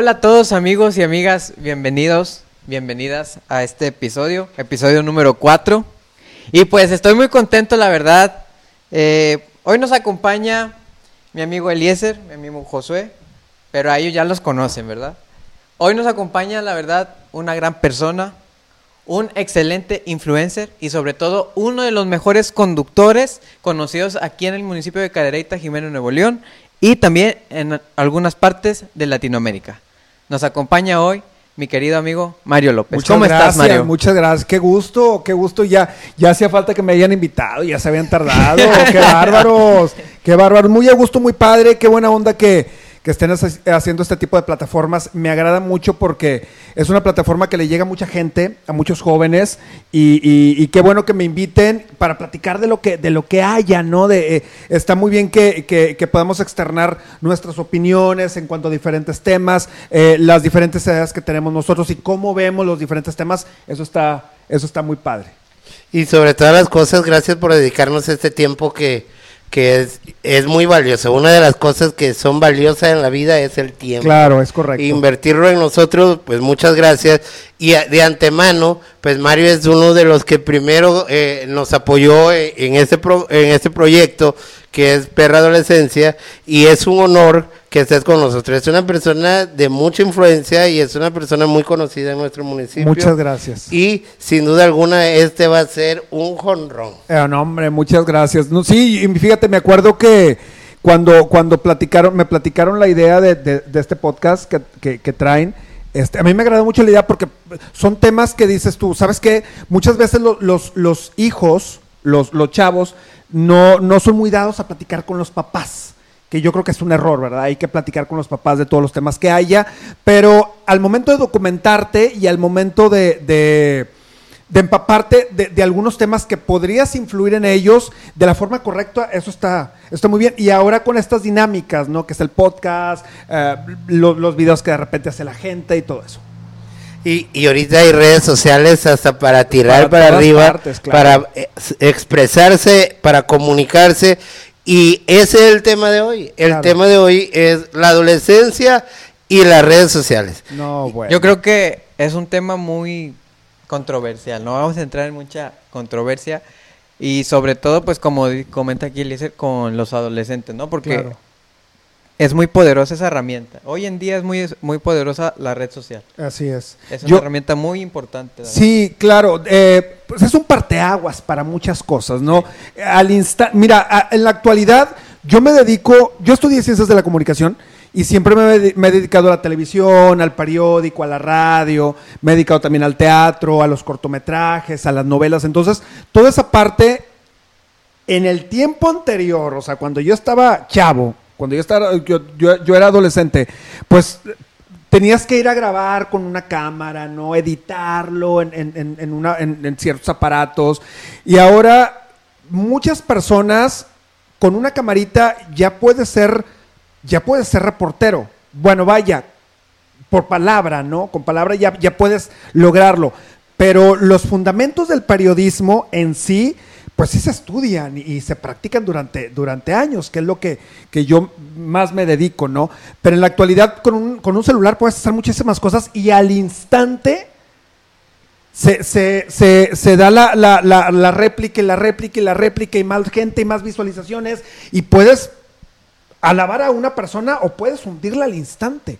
hola a todos amigos y amigas, bienvenidos, bienvenidas a este episodio, episodio número 4. Y pues estoy muy contento, la verdad. Eh, hoy nos acompaña mi amigo Eliezer, mi amigo Josué, pero a ellos ya los conocen, ¿verdad? Hoy nos acompaña, la verdad, una gran persona, un excelente influencer y sobre todo uno de los mejores conductores conocidos aquí en el municipio de Cadereyta, Jimeno, Nuevo León y también en algunas partes de Latinoamérica. Nos acompaña hoy mi querido amigo Mario López. Muchas ¿Cómo gracias, estás, Mario? Muchas gracias. Qué gusto, qué gusto. Ya, ya hacía falta que me hayan invitado, ya se habían tardado. qué bárbaros, qué bárbaros. Muy a gusto, muy padre, qué buena onda que que estén haciendo este tipo de plataformas. Me agrada mucho porque es una plataforma que le llega a mucha gente, a muchos jóvenes, y, qué bueno que me inviten para platicar de lo que, de lo que haya, ¿no? De, eh, está muy bien que, que, podamos externar nuestras opiniones en cuanto a diferentes temas, eh, las diferentes ideas que tenemos nosotros y cómo vemos los diferentes temas. Eso está, eso está muy padre. Y sobre todas las cosas, gracias por dedicarnos este tiempo que que es, es muy valioso. Una de las cosas que son valiosas en la vida es el tiempo. Claro, es correcto. Invertirlo en nosotros, pues muchas gracias. Y de antemano, pues Mario es uno de los que primero eh, nos apoyó en, este en este proyecto que es Perra Adolescencia y es un honor que estés con nosotros. Es una persona de mucha influencia y es una persona muy conocida en nuestro municipio. Muchas gracias. Y sin duda alguna este va a ser un jonrón. Eh, no, hombre, muchas gracias. No, sí, y fíjate, me acuerdo que cuando, cuando platicaron, me platicaron la idea de, este podcast que, que, traen, este, a mí me agradó mucho la idea porque son temas que dices tú, ¿sabes qué? Muchas veces los, los hijos, los, los chavos, no, no son muy dados a platicar con los papás que yo creo que es un error, ¿verdad? Hay que platicar con los papás de todos los temas que haya, pero al momento de documentarte y al momento de, de, empaparte de, algunos temas que podrías influir en ellos de la forma correcta, eso está, está muy bien. Y ahora con estas dinámicas, ¿no? Que es el podcast, eh, los videos que de repente hace la gente y todo eso. Y, y, ahorita hay redes sociales hasta para tirar para, arriba, para eh, expresarse, para comunicarse. Y ese es el tema de hoy. El tema de hoy es la adolescencia y las redes sociales. No, bueno. Yo creo que es un tema muy controversial. No vamos a entrar en mucha controversia. Y sobre todo, pues como comenta aquí Eliezer, con los adolescentes, ¿no? Porque es muy poderosa esa herramienta. Hoy en día es muy, muy poderosa la red social. Así es. Es una herramienta muy importante. Sí, claro. Eh, pues es un parteaguas para muchas cosas, ¿no? Al instante, mira, en la actualidad yo me dedico, yo estudié ciencias de la comunicación y siempre me, me, he dedicado a la televisión, al periódico, a la radio, me he dedicado también al teatro, a los cortometrajes, a las novelas. Entonces, toda esa parte, en el tiempo anterior, o sea, cuando yo estaba chavo, cuando yo, estaba, yo, era adolescente, pues tenías que ir a grabar con una cámara, ¿no? Editarlo en, una, en, ciertos aparatos. Y ahora muchas personas con una camarita ya puede ser, ya puedes ser reportero. Bueno, vaya, por palabra, ¿no? Con palabra ya, ya puedes lograrlo. Pero los fundamentos del periodismo en sí pues sí se estudian y, se practican durante, durante años, que es lo que, que, yo más me dedico, ¿no? Pero en la actualidad con un, con un celular puedes hacer muchísimas cosas y al instante se, se, se, se da la, la, la, la, réplica y la réplica y la réplica y más gente y más visualizaciones y puedes alabar a una persona o puedes hundirla al instante.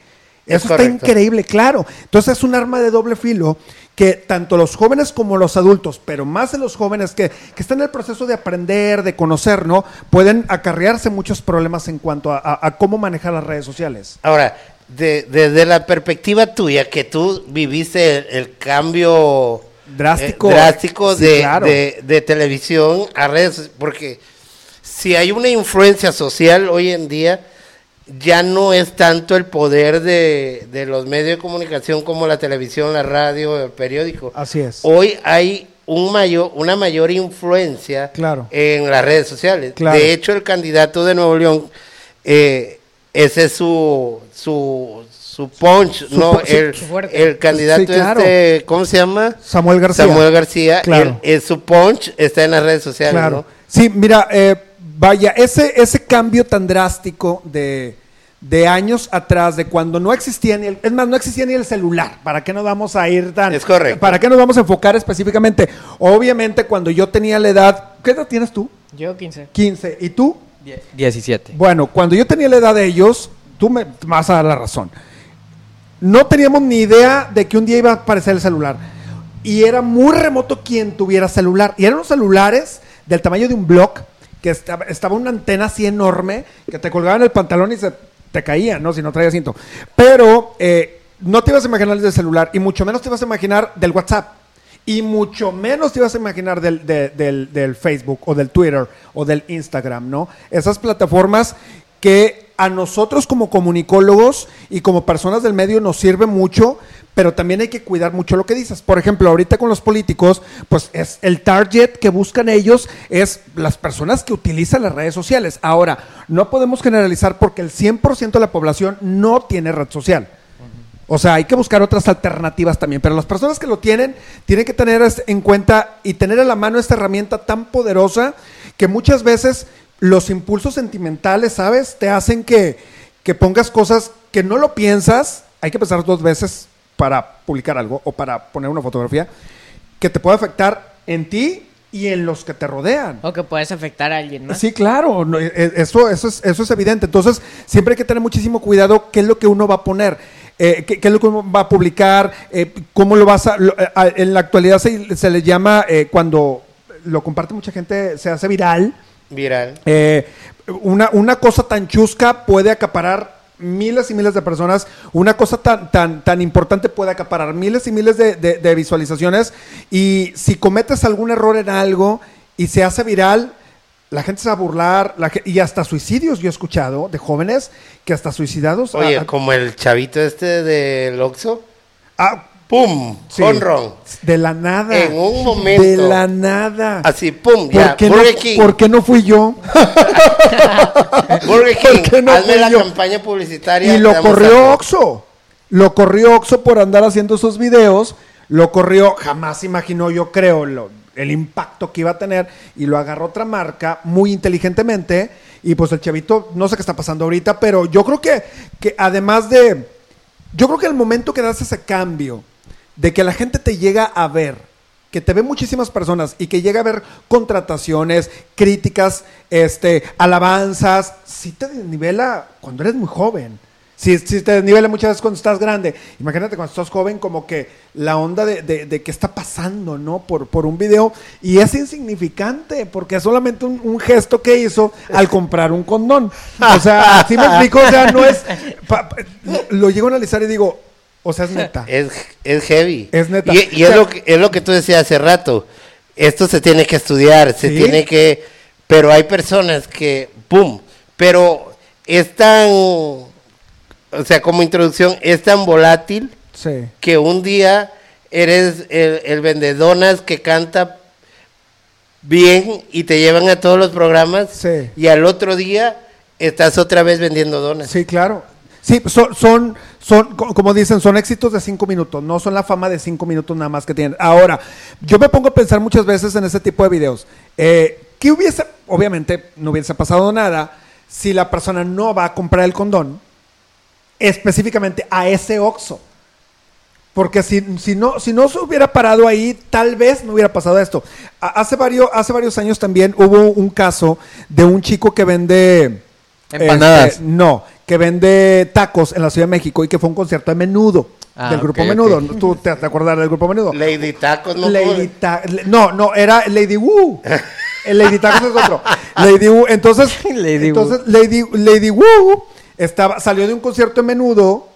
Eso está increíble, claro. Entonces es un arma de doble filo que tanto los jóvenes como los adultos, pero más de los jóvenes que, están en el proceso de aprender, de conocer, ¿no? Pueden acarrearse muchos problemas en cuanto a, cómo manejar las redes sociales. Ahora, desde la perspectiva tuya, que tú viviste el, cambio drástico, eh, drástico de, de televisión a redes, porque si hay una influencia social hoy en día, ya no es tanto el poder de, los medios de comunicación como la televisión, la radio, el periódico. Así es. Hoy hay un mayor, una mayor influencia en las redes sociales. De hecho, el candidato de Nuevo León, eh, ese es su, su, su punch, ¿no? el, el, candidato este, ¿cómo se llama? Samuel García. Samuel García, claro. su punch está en las redes sociales, claro. Sí, mira, eh, vaya, ese, ese cambio tan drástico de de años atrás, de cuando no existía ni el, es más, no existía ni el celular. ¿Para qué nos vamos a ir tan? Es correcto. ¿Para qué nos vamos a enfocar específicamente? Obviamente, cuando yo tenía la edad, ¿qué edad tienes tú? Yo 15. 15. ¿Y tú? 17. Bueno, cuando yo tenía la edad de ellos, tú me vas a dar la razón. No teníamos ni idea de que un día iba a aparecer el celular. Y era muy remoto quien tuviera celular. Y eran unos celulares del tamaño de un block, que estaba, estaba una antena así enorme, que te colgaban el pantalón y se te caía, ¿no? Si no traías cinto. Pero eh, no te ibas a imaginar del celular, y mucho menos te ibas a imaginar del WhatsApp. Y mucho menos te ibas a imaginar del, de- del- del Facebook o del Twitter o del Instagram, ¿no? Esas plataformas que a nosotros como comunicólogos y como personas del medio nos sirve mucho, pero también hay que cuidar mucho lo que dices. Por ejemplo, ahorita con los políticos, pues es el target que buscan ellos es las personas que utilizan las redes sociales. Ahora, no podemos generalizar porque el 100% de la población no tiene red social. O sea, hay que buscar otras alternativas también, pero las personas que lo tienen tienen que tener en cuenta y tener a la mano esta herramienta tan poderosa que muchas veces los impulsos sentimentales, ¿sabes? Te hacen que, que pongas cosas que no lo piensas, hay que pensar dos veces para publicar algo o para poner una fotografía, que te puede afectar en ti y en los que te rodean. O que puedes afectar a alguien más. Sí, claro, no, e- e- eso, eso, es, eso es evidente. Entonces, siempre hay que tener muchísimo cuidado qué es lo que uno va a poner, eh, qué, qué es lo que uno va a publicar, eh, cómo lo vas a... lo- eh, a- en la actualidad se, se le llama, eh, cuando lo comparte mucha gente, se hace viral. Viral. Eh, una, una cosa tan chusca puede acaparar miles y miles de personas. Una cosa tan, tan, tan importante puede acaparar miles y miles de, de- de visualizaciones. Y si cometes algún error en algo y se hace viral, la gente se va a burlar. la y hasta suicidios yo he escuchado de jóvenes que hasta suicidados. Oye, como el chavito este del Oxxo. ah, ¡Pum! sí, Honrón. De la nada. En un momento. De la nada. Así, ¡pum! ¿Por Ya. qué, no, Burger King. por qué no fui yo? Burger ¿Por King. qué no Hazme la yo? campaña publicitaria. Y lo corrió. Oxo. Lo corrió Oxo por andar haciendo sus videos. Lo corrió, jamás imaginó, yo creo, lo- el impacto que iba a tener. Y lo agarró otra marca muy inteligentemente. Y pues el chavito, no sé qué está pasando ahorita, pero yo creo que, que además de. Yo creo que el momento que das ese cambio, de que la gente te llega a ver, que te ven muchísimas personas y que llega a ver contrataciones, críticas, este, alabanzas, sí te desnivela cuando eres muy joven. Sí te desnivela muchas veces cuando estás grande. Imagínate cuando estás joven como que la onda de, de, qué está pasando, ¿no? Por, por un video. Y es insignificante porque es solamente un, gesto que hizo al comprar un condón. O sea, así me explico, o sea, no es... lo llego a analizar y digo, o sea, es neta. Es, es heavy. Es neta. Y, y O es, sea- lo que, es lo que tú decías hace rato. Esto se tiene que estudiar, se Sí. tiene que... Pero hay personas que, ¡pum! Pero es tan... O sea, como introducción, es tan volátil Sí. que un día eres el, el vendedonas que canta bien y te llevan a todos los programas Sí. y al otro día estás otra vez vendiendo donas. Sí, claro. Sí, son, son, son, co- como dicen, son éxitos de cinco minutos, no son la fama de cinco minutos nada más que tienen. Ahora, yo me pongo a pensar muchas veces en ese tipo de videos. Eh, ¿Qué hubiese, obviamente, no hubiese pasado nada si la persona no va a comprar el condón específicamente a ese Oxxo? Porque si, si, no, si no se hubiera parado ahí, tal vez no hubiera pasado esto. Hace varios, hace varios años también hubo un caso de un chico que vende... Empanadas. este, no, que vende tacos en la Ciudad de México y que fue un concierto de Menudo, Ah, del grupo ok. Menudo. ¿Tú te, te acuerdas del grupo Menudo? Lady Tacos, ¿no? Lady Ta- no, no, era Lady Wu. El Lady Tacos es otro. Lady Wu. Entonces, Lady entonces Lady, Lady Wu estaba, salió de un concierto de menudo.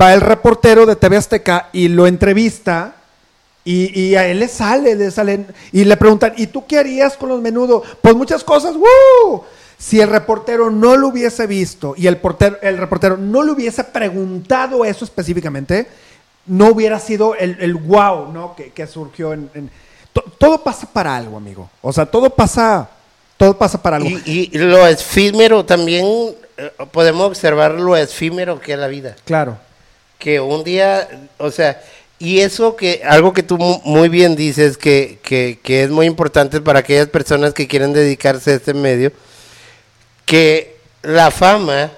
Va el reportero de TV Azteca y lo entrevista. Y, y a él le sale, le salen. Y le preguntan, ¿y tú qué harías con los menudo? Pues muchas cosas. ¡Woo! Si el reportero no lo hubiese visto y el, portero, el reportero no le hubiese preguntado eso específicamente, no hubiera sido el, el wow, ¿no? Que, que surgió en... en- to- todo pasa para algo, amigo. O sea, todo pasa, todo pasa para algo. Y, y lo efímero también, eh, podemos observar lo efímero que es la vida. Claro. Que un día, o sea, y eso que, algo que tú mu- muy bien dices, que, que, que es muy importante para aquellas personas que quieren dedicarse a este medio, que la fama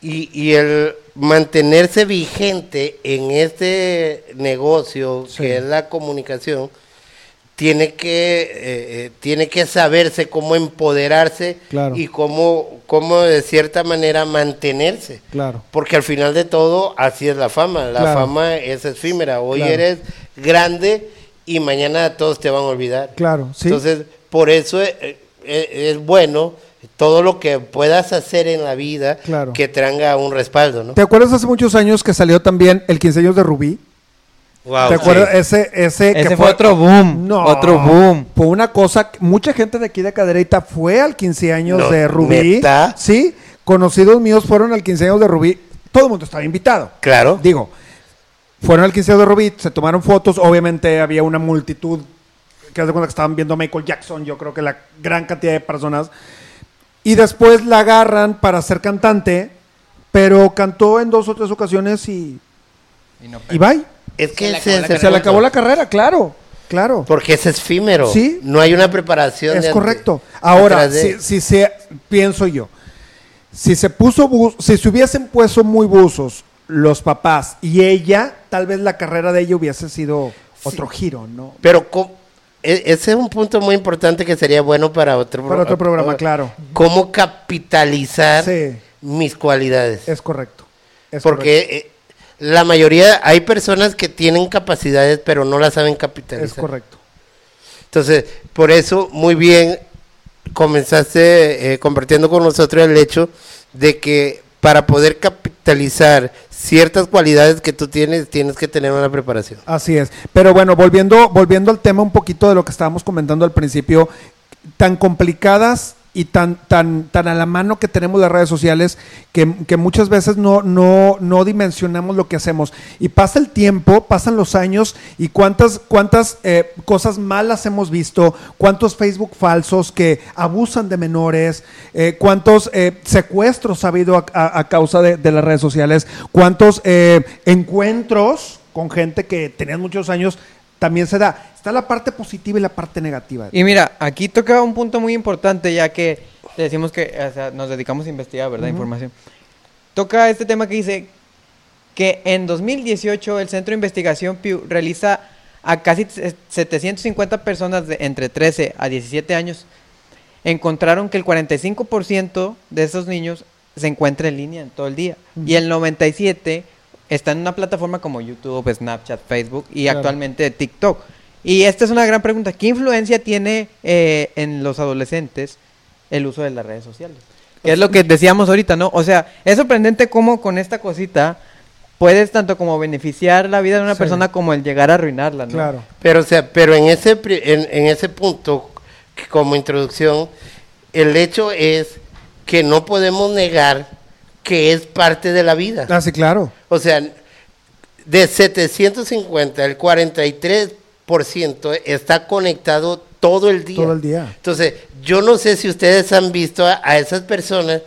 Y, y el mantenerse vigente en este negocio Sí. que es la comunicación, tiene que, eh, eh, tiene que saberse cómo empoderarse Claro. y cómo, cómo de cierta manera mantenerse. Claro. Porque al final de todo, así es la fama. La Claro. fama es efímera. Hoy Claro. eres grande y mañana todos te van a olvidar. Claro, sí. Entonces, por eso eh, es, bueno todo lo que puedas hacer en la vida Claro. que tenga un respaldo, ¿no? ¿Te acuerdas hace muchos años que salió también el 15 años de Rubí? Wow, ¿Te sí. acuerdas? Ese, ese, que fue otro boom, No, otro boom. Fue una cosa, que mucha gente de aquí de Cadereyta fue al 15 años No, de Rubí. ¿neta? Sí, conocidos míos fueron al 15 años de Rubí. Todo el mundo estaba invitado. Claro. Digo, fueron al 15 años de Rubí, se tomaron fotos, obviamente había una multitud que haz de cuenta que estaban viendo a Michael Jackson, yo creo que la gran cantidad de personas. Y después la agarran para ser cantante, pero cantó en dos o tres ocasiones y, Y no y bye. Es que Se le acabó la es el Se le acabó la carrera, claro, claro. Porque es efímero. Sí. No hay una preparación. Es de correcto. Ahora, de- si, si se, pienso yo, si se puso, bu- si se hubiesen puesto muy buzos los papás y ella, tal vez la carrera de ella hubiese sido otro giro, ¿no? Pero e- ese es un punto muy importante que sería bueno para otro, Para otro programa, claro. ¿Cómo capitalizar Sí. mis cualidades? Es correcto. es Porque eh, la mayoría, hay personas que tienen capacidades, pero no las saben capitalizar. Es correcto. Entonces, por eso, muy bien, comenzaste eh, compartiendo con nosotros el hecho de que para poder capitalizar ciertas cualidades que tú tienes, tienes que tener una preparación. Así es. Pero bueno, volviendo, volviendo al tema un poquito de lo que estábamos comentando al principio, tan complicadas y tan, tan, tan a la mano que tenemos las redes sociales que, que muchas veces no, no, no dimensionamos lo que hacemos. Y pasa el tiempo, pasan los años y cuántas, cuántas eh, cosas malas hemos visto, cuántos Facebook falsos que abusan de menores, eh, cuántos eh, secuestros ha habido a, causa de, de las redes sociales, cuántos encuentros con gente que tenían muchos años también se da. Está la parte positiva y la parte negativa. Y mira, aquí toca un punto muy importante, ya que decimos que o sea, nos dedicamos a investigar, ¿verdad? Información. Toca este tema que dice que en 2018 el Centro de Investigación Pew realiza a casi se- 750 personas de entre 13 a 17 años. Encontraron que el 45% de esos niños se encuentra en línea en todo el día. Y el 97% está en una plataforma como YouTube, Snapchat, Facebook y Claro. actualmente TikTok. Y esta es una gran pregunta. ¿Qué influencia tiene eh, en los adolescentes el uso de las redes sociales? Que es lo que decíamos ahorita, ¿no? O sea, es sorprendente cómo con esta cosita puedes tanto como beneficiar la vida de una Sí. persona como el llegar a arruinarla, ¿no? Claro. Pero, o sea, pero en ese, pri- en, en ese punto, como introducción, el hecho es que no podemos negar que es parte de la vida. Ah, sí, claro. O sea, de 750, el 43% está conectado todo el día. Todo el día. Entonces, yo no sé si ustedes han visto a, a esas personas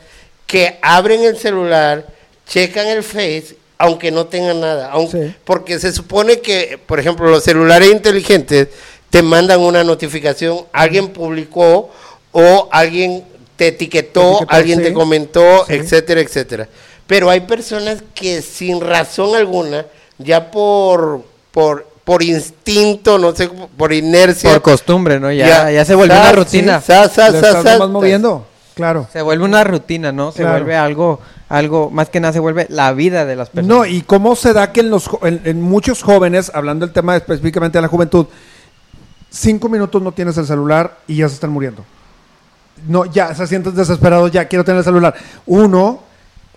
que abren el celular, checan el Face, aunque no tengan nada. aunque- Sí. Porque se supone que, por ejemplo, los celulares inteligentes te mandan una notificación, alguien publicó o alguien te etiquetó, alguien sí. te comentó, Sí. etcétera, etcétera. Pero hay personas que sin razón alguna, ya por, por, por instinto, no sé, por inercia, Por costumbre, ¿no? Ya, ya, se vuelve una rutina. sí, estás moviendo. Claro. Se vuelve una rutina, ¿no? Se Claro. vuelve algo, algo, más que nada se vuelve la vida de las personas. No, y cómo se da que en, los, en, en muchos jóvenes, hablando del tema específicamente de la juventud, cinco minutos no tienes el celular y ya se están muriendo. No, ya se sienten desesperados, ya quiero tener el celular. Uno,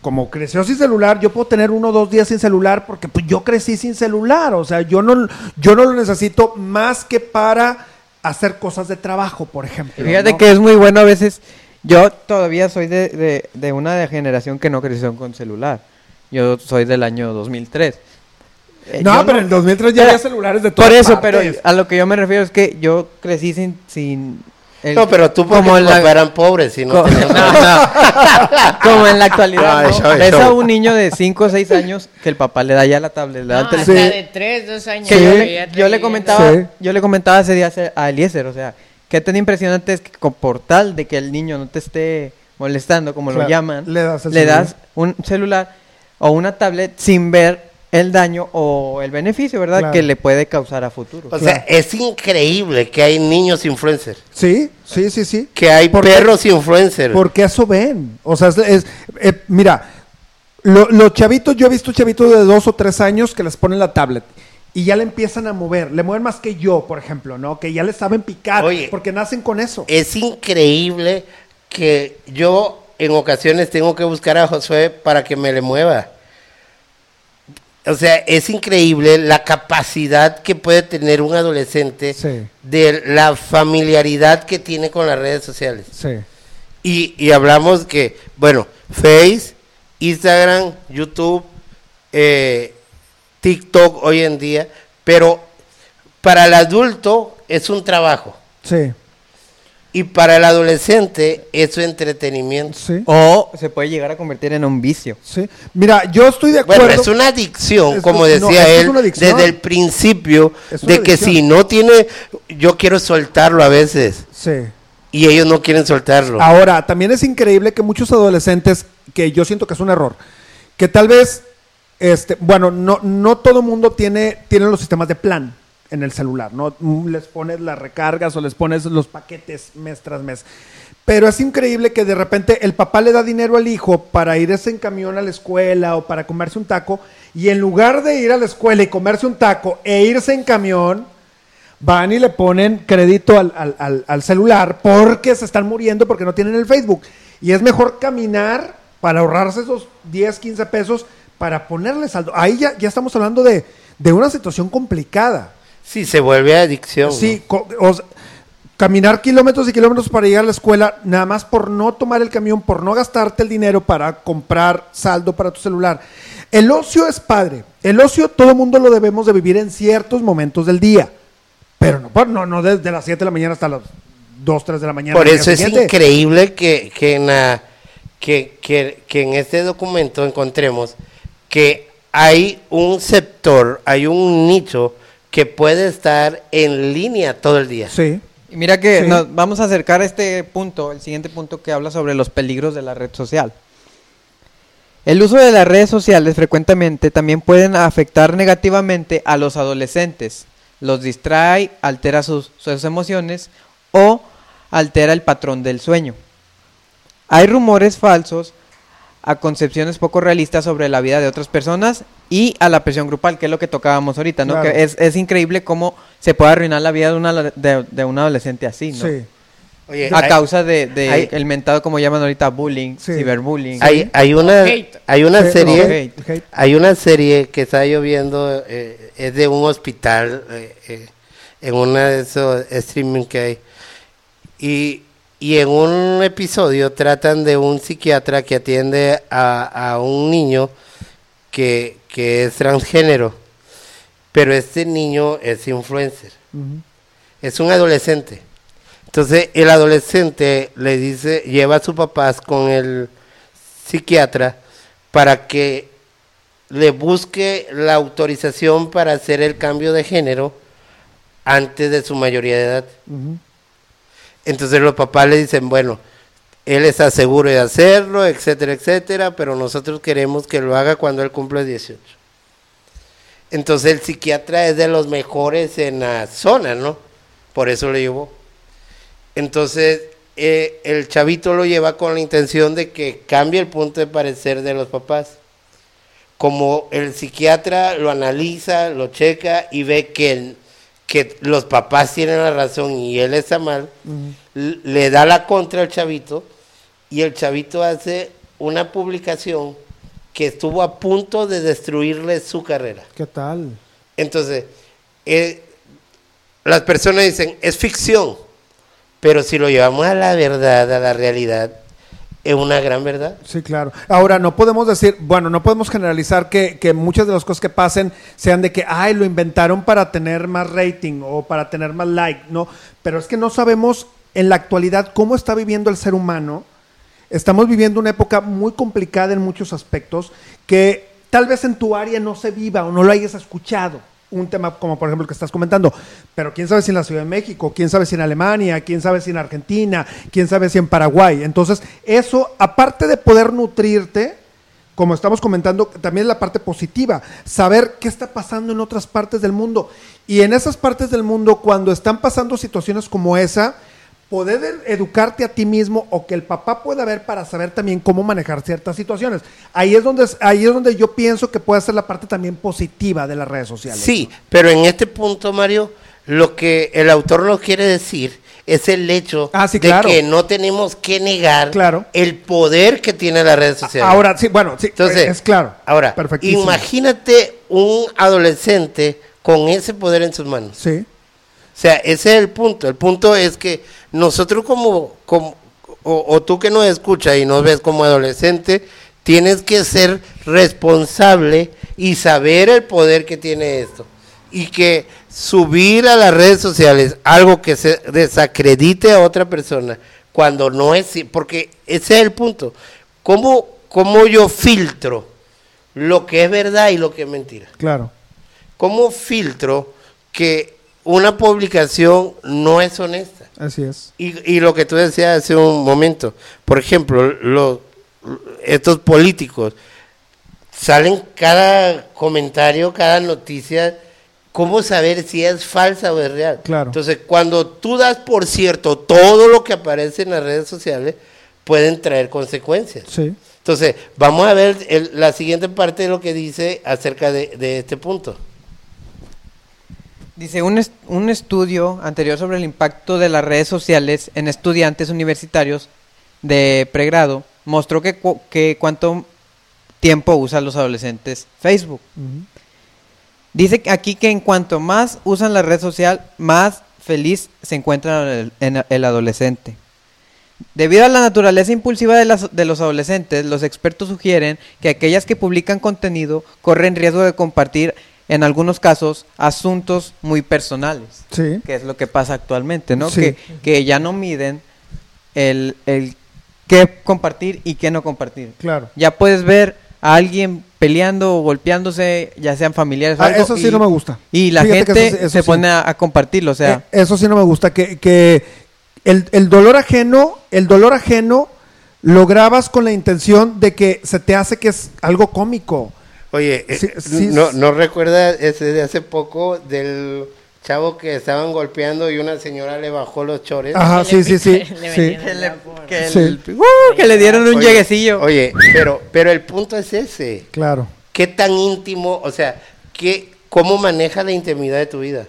como creció sin celular, yo puedo tener uno o dos días sin celular porque pues, yo crecí sin celular. O sea, yo no, yo no lo necesito más que para hacer cosas de trabajo, por ejemplo. Fíjate ¿no? que es muy bueno a veces. Yo todavía soy de, de, de una generación que no creció con celular. Yo soy del año 2003. Eh, No, pero en el 2003 ya Pero- había celulares de Por todas eso, pero a lo que yo me refiero es que yo crecí sin... sin el- No, pero tú como en la- eran pobres y no Co- no, no. Como en la actualidad, No, Ves a un niño de 5 o 6 años que el papá le da ya la tablet, le da el No, teléfono. hasta de 3, 2 años. Que yo, le, yo comentaba, Sí. yo le comentaba ese día a Eliezer, o sea, qué tan impresionante es que por tal de que el niño no te esté molestando, como lo llaman, le das le celular. das un celular o una tablet sin ver el daño o el beneficio, ¿verdad? Claro. Que le puede causar a futuro. O sea, es increíble que hay niños influencers, Sí, sí, sí, sí. que hay perros influencers. Porque eso ven. O sea, es, es- eh, mira, lo- los chavitos, yo he visto chavitos de dos o tres años que les ponen la tablet y ya le empiezan a mover. Le mueven más que yo, por ejemplo, ¿no? Que ya le saben picar Oye. porque nacen con eso. Es increíble que yo en ocasiones tengo que buscar a Josué para que me le mueva. O sea, es increíble la capacidad que puede tener un adolescente Sí. de la familiaridad que tiene con las redes sociales. Sí. Y, y hablamos que, bueno, Face, Instagram, YouTube, eh, TikTok hoy en día, pero para el adulto es un trabajo Sí. Y para el adolescente es su entretenimiento. Sí. O se puede llegar a convertir en un vicio. Sí. Mira, yo estoy de acuerdo. Bueno, es una adicción, Es- como no, decía es él, una adicción. desde el principio, de que adicción. si no tiene, yo quiero soltarlo a veces, Sí. y ellos no quieren soltarlo. Ahora, también es increíble que muchos adolescentes, que yo siento que es un error, que tal vez, este, bueno, no, no todo mundo tiene, tiene los sistemas de plan en el celular, ¿no? Mm, Les pones las recargas o les pones los paquetes mes tras mes. Pero es increíble que de repente el papá le da dinero al hijo para irse en camión a la escuela o para comerse un taco, y en lugar de ir a la escuela y comerse un taco e irse en camión, van y le ponen crédito al, al- al- celular porque se están muriendo porque no tienen el Facebook. Y es mejor caminar para ahorrarse esos 10, 15 pesos para ponerle saldo. Ahí ya, ya estamos hablando de, de una situación complicada. Sí, se vuelve adicción. Sí, co- o sea, caminar kilómetros y kilómetros para llegar a la escuela, nada más por no tomar el camión, por no gastarte el dinero para comprar saldo para tu celular. El ocio es padre. El ocio todo el mundo lo debemos de vivir en ciertos momentos del día. Pero no, no, no desde las 7 de la mañana hasta las 2, 3 de la mañana. Por eso es siguiente. increíble que, que, en la- que, que- que en este documento encontremos que hay un sector, hay un nicho que puede estar en línea todo el día. Sí. Y mira que Sí. nos vamos a acercar a este punto, el siguiente punto que habla sobre los peligros de la red social. El uso de las redes sociales frecuentemente también pueden afectar negativamente a los adolescentes. Los distrae, altera sus, sus emociones o altera el patrón del sueño. Hay rumores falsos a concepciones poco realistas sobre la vida de otras personas y a la presión grupal, que es lo que tocábamos ahorita, ¿no? Claro. Que es, es increíble cómo se puede arruinar la vida de, una, de, de un adolescente así, ¿no? Sí. Oye, A hay- causa de, de hay- el mentado, como llaman ahorita, bullying, Sí. ciberbullying. hay, hay una, hay una serie... Hay una serie que está lloviendo, eh, es de un hospital, eh, eh, en una de esos streaming que hay. Y, y en un episodio tratan de un psiquiatra que atiende a, a un niño que, que es transgénero. Pero este niño es influencer, es un adolescente. Entonces el adolescente le dice, lleva a sus papás con el psiquiatra para que le busque la autorización para hacer el cambio de género antes de su mayoría de edad. Ujú. Entonces los papás le dicen, bueno, él está seguro de hacerlo, etcétera, etcétera, pero nosotros queremos que lo haga cuando él cumple 18. Entonces el psiquiatra es de los mejores en la zona, ¿no? Por eso lo llevó. Entonces eh, el chavito lo lleva con la intención de que cambie el punto de parecer de los papás. Como el psiquiatra lo analiza, lo checa y ve que, que los papás tienen la razón y él está mal, le da la contra al chavito y el chavito hace una publicación que estuvo a punto de destruirle su carrera. ¿Qué tal? Entonces, eh, las personas dicen, es ficción, pero si lo llevamos a la verdad, a la realidad, es una gran verdad. Sí, claro. Ahora, no podemos decir, bueno, no podemos generalizar que, que muchas de las cosas que pasen sean de que, ay, lo inventaron para tener más rating o para tener más like, ¿no? Pero es que no sabemos en la actualidad cómo está viviendo el ser humano. Estamos viviendo una época muy complicada en muchos aspectos que tal vez en tu área no se viva o no lo hayas escuchado. Un tema como por ejemplo el que estás comentando, pero quién sabe si en la Ciudad de México, quién sabe si en Alemania, quién sabe si en Argentina, quién sabe si en Paraguay. Entonces, eso, aparte de poder nutrirte, como estamos comentando, también la parte positiva, saber qué está pasando en otras partes del mundo. Y en esas partes del mundo, cuando están pasando situaciones como esa, poder educarte a ti mismo o que el papá pueda ver para saber también cómo manejar ciertas situaciones. Ahí es donde ahí es donde yo pienso que puede ser la parte también positiva de las redes sociales. Sí, pero en este punto, Mario, lo que el autor nos quiere decir es el hecho Ah, sí, de claro. que no tenemos que negar Claro. el poder que tiene las redes sociales. Ahora, sí, bueno, sí, Entonces, es claro. Ahora, imagínate un adolescente con ese poder en sus manos. Sí, sea, ese es el punto. El punto es que nosotros como, como o, o tú que nos escuchas y nos ves como adolescente, tienes que ser responsable y saber el poder que tiene esto. Y que subir a las redes sociales algo que se desacredite a otra persona cuando no es, porque ese es el punto. ¿Cómo, cómo yo filtro lo que es verdad y lo que es mentira? claro. ¿Cómo filtro que una publicación no es honesta? Así es. Y, y lo que tú decías hace un momento, por ejemplo, los, estos políticos salen cada comentario, cada noticia, ¿cómo saber si es falsa o es real? Claro. Entonces, cuando tú das por cierto todo lo que aparece en las redes sociales, pueden traer consecuencias. Sí. Entonces, vamos a ver el- la siguiente parte de lo que dice acerca de, de este punto. Dice, un, est- un estudio anterior sobre el impacto de las redes sociales en estudiantes universitarios de pregrado mostró que, cu- que cuánto tiempo usan los adolescentes Facebook. Dice aquí que en cuanto más usan la red social, más feliz se encuentra el, en el adolescente. Debido a la naturaleza impulsiva de, las- de los adolescentes, los expertos sugieren que aquellas que publican contenido corren riesgo de compartir, en algunos casos, asuntos muy personales, Sí. que es lo que pasa actualmente, ¿no? Sí. Que, que ya no miden el, el qué compartir y qué no compartir. Claro. Ya puedes ver a alguien peleando o golpeándose, ya sean familiares o Ah, algo, eso sí y- no me gusta. Y la Fíjate gente eso sí- eso se sí. pone a, a compartirlo, o sea, Eh, eso sí no me gusta, que, que el, el dolor ajeno, el dolor ajeno lo grabas con la intención de que se te hace que es algo cómico. Oye, eh, Sí, no, sí. ¿no recuerda ese de hace poco del chavo que estaban golpeando y una señora le bajó los chores? Ajá, sí, sí, sí. le sí. metieron que le, que Sí. el- ¡Uh! que le dieron un Oye, lleguecillo. Oye, pero, pero el punto es ese. Claro. ¿Qué tan íntimo, o sea, qué, cómo manejas la intimidad de tu vida?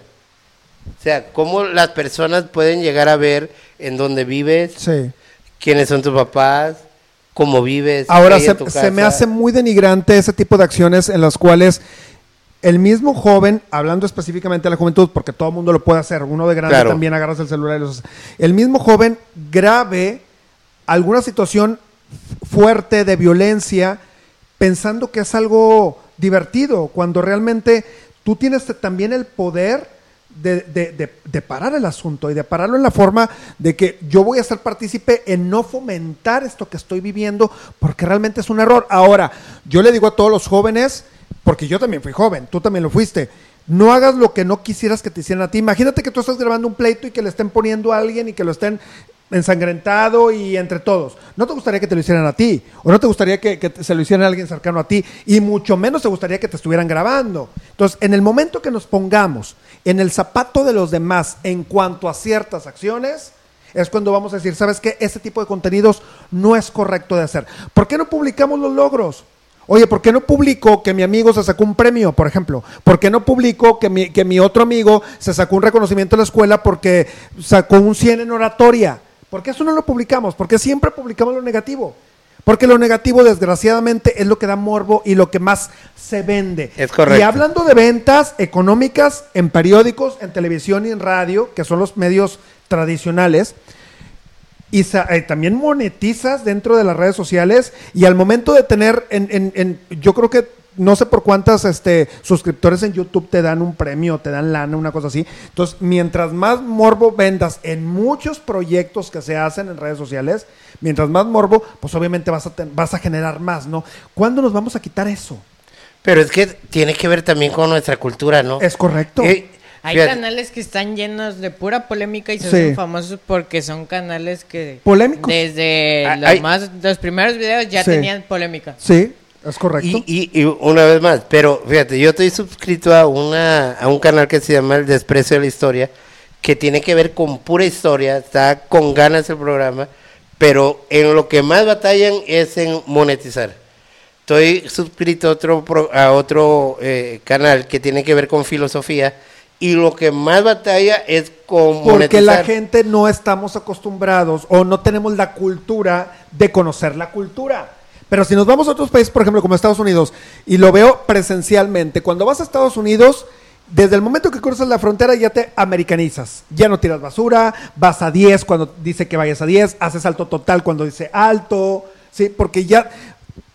O sea, cómo las personas pueden llegar a ver en dónde vives, Sí. quiénes son tus papás, cómo vives. Ahora, se, me hace muy denigrante ese tipo de acciones en las cuales el mismo joven, hablando específicamente de la juventud, porque todo el mundo lo puede hacer, uno de grande Claro. también agarras el celular y los... El mismo joven grave alguna situación fuerte de violencia pensando que es algo divertido, cuando realmente tú tienes también el poder de, de- de- de parar el asunto y de pararlo en la forma de que yo voy a ser partícipe en no fomentar esto que estoy viviendo porque realmente es un error. Ahora, yo le digo a todos los jóvenes, porque yo también fui joven, tú también lo fuiste, no hagas lo que no quisieras que te hicieran a ti. Imagínate que tú estás grabando un pleito y que le estén poniendo a alguien y que lo estén ensangrentado y entre todos. No te gustaría que te lo hicieran a ti, o no te gustaría que, que se lo hicieran a alguien cercano a ti, y mucho menos te gustaría que te estuvieran grabando. Entonces, en el momento que nos pongamos en el zapato de los demás en cuanto a ciertas acciones, es cuando vamos a decir, ¿sabes qué? Ese tipo de contenidos no es correcto de hacer. ¿Por qué no publicamos los logros? Oye, ¿por qué no publico que mi amigo se sacó un premio, por ejemplo? ¿Por qué no publico que mi, que mi otro amigo se sacó un reconocimiento en la escuela porque sacó un 100 en oratoria? ¿Por qué eso no lo publicamos? Porque siempre publicamos lo negativo. Porque lo negativo, desgraciadamente, es lo que da morbo y lo que más se vende. Es correcto. Y hablando de ventas económicas en periódicos, en televisión y en radio, que son los medios tradicionales, y eh, también monetizas dentro de las redes sociales y al momento de tener en, en- en- yo creo que no sé por cuántas este suscriptores en YouTube te dan un premio, te dan lana, una cosa así. Entonces, mientras más morbo vendas en muchos proyectos que se hacen en redes sociales, mientras más morbo, pues obviamente vas a ten- vas a generar más, ¿no? ¿Cuándo nos vamos a quitar eso? Pero es que tiene que ver también con nuestra cultura, ¿no? Es correcto. Eh, Hay fíjate, canales que están llenos de pura polémica y se Sí. hacen famosos porque son canales que Polémicos. desde Ay, los, más, los primeros videos ya Sí. tenían polémica. Sí, es correcto. Y, y- y una vez más, pero fíjate, yo estoy suscrito a una a un canal que se llama El Desprecio de la Historia, que tiene que ver con pura historia, está con ganas el programa, pero en lo que más batallan es en monetizar. Estoy suscrito a otro, a otro eh, canal que tiene que ver con filosofía y lo que más batalla es con Porque monetizar. la gente no estamos acostumbrados o no tenemos la cultura de conocer la cultura. Pero si nos vamos a otros países, por ejemplo, como Estados Unidos, y lo veo presencialmente, cuando vas a Estados Unidos, desde el momento que cruzas la frontera ya te americanizas. Ya no tiras basura, vas a 10 cuando dice que vayas a 10, haces alto total cuando dice alto, ¿sí? Porque ya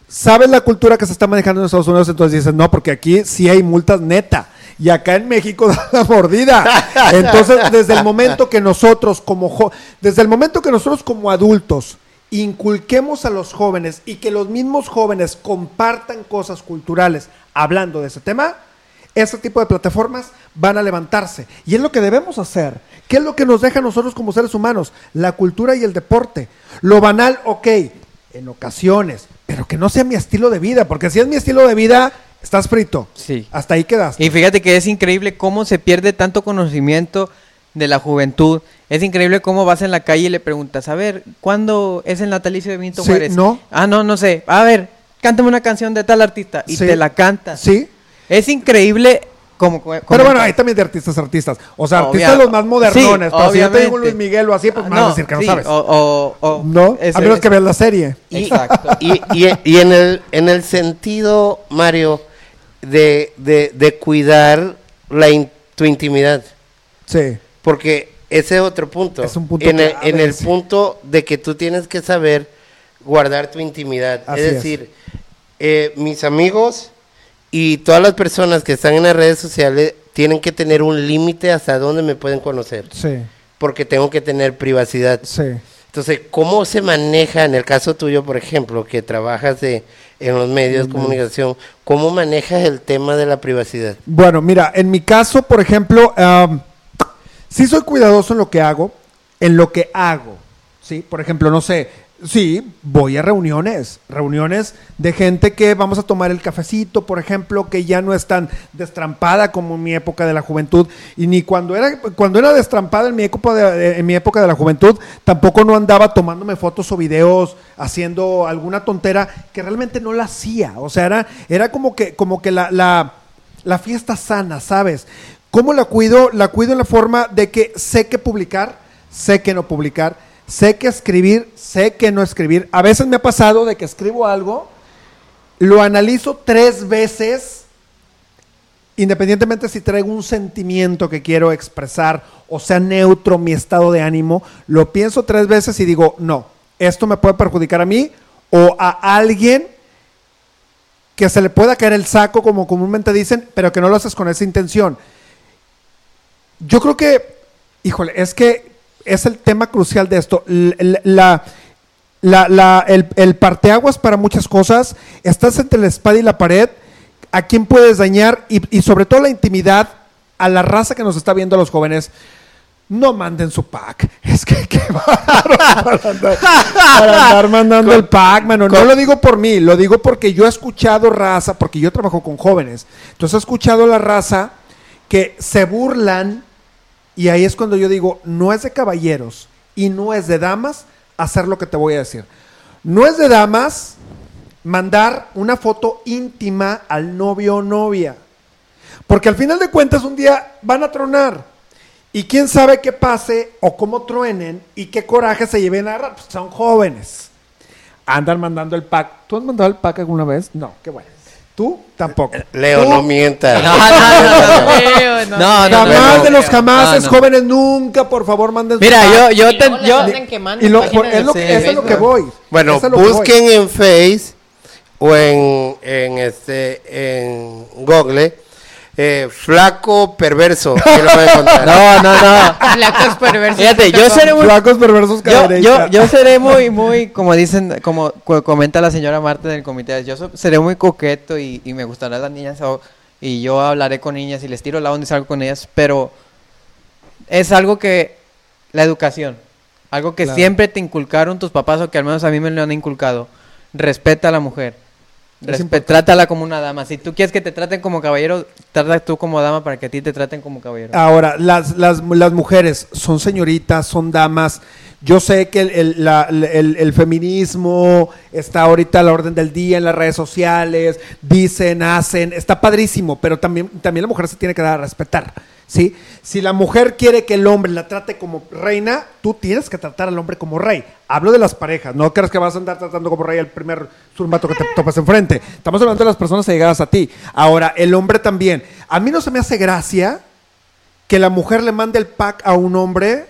sabes la cultura que se está manejando en Estados Unidos, entonces dices, no, porque aquí sí hay multas neta. Y acá en México da la mordida. Entonces, desde el momento que nosotros como desde el momento que nosotros como adultos inculquemos a los jóvenes y que los mismos jóvenes compartan cosas culturales hablando de ese tema, ese tipo de plataformas van a levantarse. Y es lo que debemos hacer. ¿Qué es lo que nos deja a nosotros como seres humanos? La cultura y el deporte. Lo banal, ok, en ocasiones, pero que no sea mi estilo de vida, porque si es mi estilo de vida, estás frito. Sí. Hasta ahí quedas. Y fíjate que es increíble cómo se pierde tanto conocimiento de la juventud. Es increíble cómo vas en la calle y le preguntas, a ver, ¿cuándo es el natalicio de Benito Sí, Juárez? no. Ah, no, no sé. A ver, cántame una canción de tal artista. Y Sí. te la cantas. Sí. Es increíble como... Pero bueno, hay también de artistas artistas. O sea, Obvia- artistas los más modernones. Sí, pero si yo te digo. Luis Miguel o así, pues Ah, me vas a decir que no sabes. O, o- o- no, ese- a menos que veas la serie. Y, Exacto. y, y- y en, el, en el sentido, Mario, de, de, de cuidar la in- tu intimidad. Sí. Porque ese es otro punto. Es un punto en el, en el punto de que tú tienes que saber guardar tu intimidad. Así es es. decir, eh, mis amigos y todas las personas que están en las redes sociales tienen que tener un límite hasta dónde me pueden conocer. Sí. Porque tengo que tener privacidad. Sí. Entonces, ¿cómo se maneja en el caso tuyo, por ejemplo, que trabajas de, en los medios de comunicación, cómo manejas el tema de la privacidad? Bueno, mira, en mi caso, por ejemplo, am, sí soy cuidadoso en lo que hago, en lo que hago, ¿sí? Por ejemplo, no sé, sí, voy a reuniones, reuniones de gente que vamos a tomar el cafecito, por ejemplo, que ya no es tan destrampada como en mi época de la juventud, y ni cuando era, cuando era destrampada en mi época de, en mi época de la juventud, tampoco no andaba tomándome fotos o videos, haciendo alguna tontera que realmente no la hacía, o sea, era, era como que, como que la, la la fiesta sana, ¿sabes? ¿Cómo la cuido? La cuido en la forma de que sé que publicar, sé que no publicar, sé que escribir, sé que no escribir. A veces me ha pasado de que escribo algo, lo analizo tres veces, independientemente si traigo un sentimiento que quiero expresar o sea neutro mi estado de ánimo, lo pienso tres veces y digo, no, esto me puede perjudicar a mí o a alguien que se le pueda caer el saco, como comúnmente dicen, pero que no lo haces con esa intención. Yo creo que, híjole, es que es el tema crucial de esto. La, la- la- el, el parteaguas para muchas cosas, estás entre la espada y la pared, a quién puedes dañar y, y sobre todo la intimidad a la raza que nos está viendo a los jóvenes. No manden su pack. Es que qué bárbaro para andar, para andar mandando el pack, mano. No lo digo por mí, lo digo porque yo he escuchado raza, porque yo trabajo con jóvenes. Entonces he escuchado la raza que se burlan y ahí es cuando yo digo, no es de caballeros y no es de damas hacer lo que te voy a decir. No es de damas mandar una foto íntima al novio o novia. Porque al final de cuentas un día van a tronar. Y quién sabe qué pase o cómo truenen y qué coraje se lleven a. Pues son jóvenes. Andan mandando el pack. ¿Tú has mandado el pack alguna vez? No, qué bueno. ¿Tú? Tampoco. Leo, ¿Tú? no mientas. No, no, no, no. No, no, Jamás de los jamases, no, no. jóvenes, nunca, por favor, manden Mira, yo, yo, Y te- yo, quemando Y lo, por- es lo, que- eso es lo que voy. Bueno, es que voy. busquen en Face o en, en este en Google eh, flaco perverso. que lo va a encontrar. No, no, no. Flacos perversos. Fíjate, yo seré muy Flacos perversos yo, yo, cadereita. yo seré muy, muy, como dicen, como comenta la señora Marta del comité, yo so- seré muy coqueto y, y me gustarán las niñas o- y yo hablaré con niñas y les tiro la onda y salgo con ellas, pero es algo que, la educación, algo que Claro. siempre te inculcaron tus papás o que al menos a mí me lo han inculcado, respeta a la mujer. Es Respe- trátala como una dama. Si tú quieres que te traten como caballero, trata tú como dama para que a ti te traten como caballero. Ahora, las, las, las mujeres son señoritas, son damas. Yo sé que el, el- la- el- el feminismo está ahorita a la orden del día en las redes sociales, dicen, hacen, está padrísimo, pero también, también la mujer se tiene que dar a respetar. ¿Sí? Si la mujer quiere que el hombre la trate como reina, tú tienes que tratar al hombre como rey. Hablo de las parejas, no creas que vas a andar tratando como rey al primer surmato que te topas enfrente. Estamos hablando de las personas allegadas a ti. Ahora, el hombre también. A mí no se me hace gracia que la mujer le mande el pack a un hombre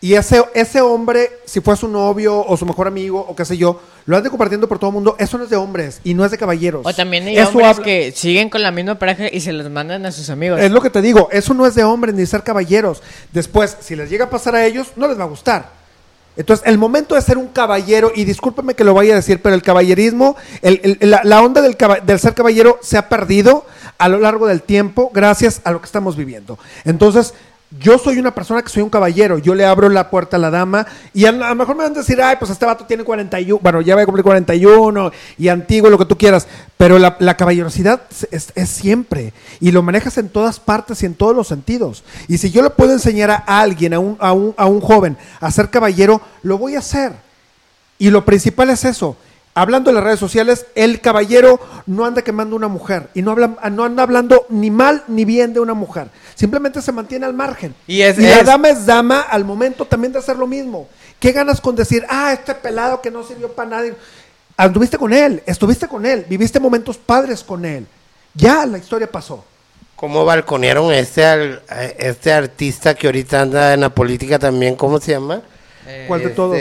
y ese, ese hombre, si fue su novio o su mejor amigo o qué sé yo, lo ande compartiendo por todo el mundo, eso no es de hombres y no es de caballeros. O también hay Eso hombres habla- que siguen con la misma pareja y se los mandan a sus amigos. Es lo que te digo, eso no es de hombres ni ser caballeros. Después, si les llega a pasar a ellos, no les va a gustar. Entonces, el momento de ser un caballero, y discúlpeme que lo vaya a decir, pero el caballerismo, el- el- la, la onda del, del ser caballero se ha perdido a lo largo del tiempo gracias a lo que estamos viviendo. Entonces, yo soy una persona que soy un caballero, yo le abro la puerta a la dama y a, lo mejor me van a decir, ay, pues este vato tiene 41, bueno, ya va a cumplir 41 y antiguo, lo que tú quieras, pero la, caballerosidad es, es siempre y lo manejas en todas partes y en todos los sentidos. Y si yo le puedo enseñar a alguien, a un, a un, a un joven, a ser caballero, lo voy a hacer. Y lo principal es eso. Hablando de las redes sociales, el caballero no anda quemando una mujer y no, habla, no anda hablando ni mal ni bien de una mujer. Simplemente se mantiene al margen. Y es- la es- dama es dama al momento también de hacer lo mismo. ¿Qué ganas con decir, ah, este pelado que no sirvió para nadie? Anduviste con él, estuviste con él, viviste momentos padres con él. Ya la historia pasó. ¿Cómo balconearon este, al- a este artista que ahorita anda en la política también? ¿Cómo se llama? ¿Cuál de todos?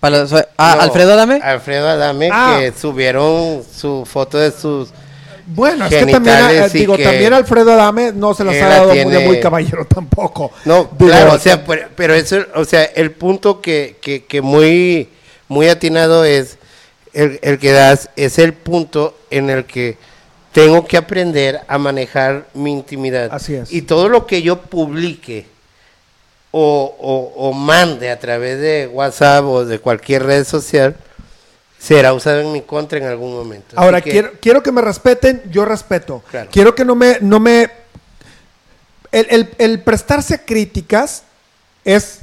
Para- ah, no, Alfredo Adame. Alfredo Adame, Ah. que subieron su foto de sus... Bueno, es que también, Genitales eh, y digo, que- también Alfredo Adame no se las ha dado muy, de muy caballero tampoco. No, Digo, claro, o sea, pero, pero eso, o sea, el punto que, que, que muy, muy atinado es el, el que das, es el punto en el que tengo que aprender a manejar mi intimidad. Así es. Y todo lo que yo publique o, o, o mande a través de WhatsApp o de cualquier red social será usado en mi contra en algún momento. Ahora, que- quiero, quiero que me respeten, yo respeto. Claro. Quiero que no me... No me el, el- el prestarse a críticas es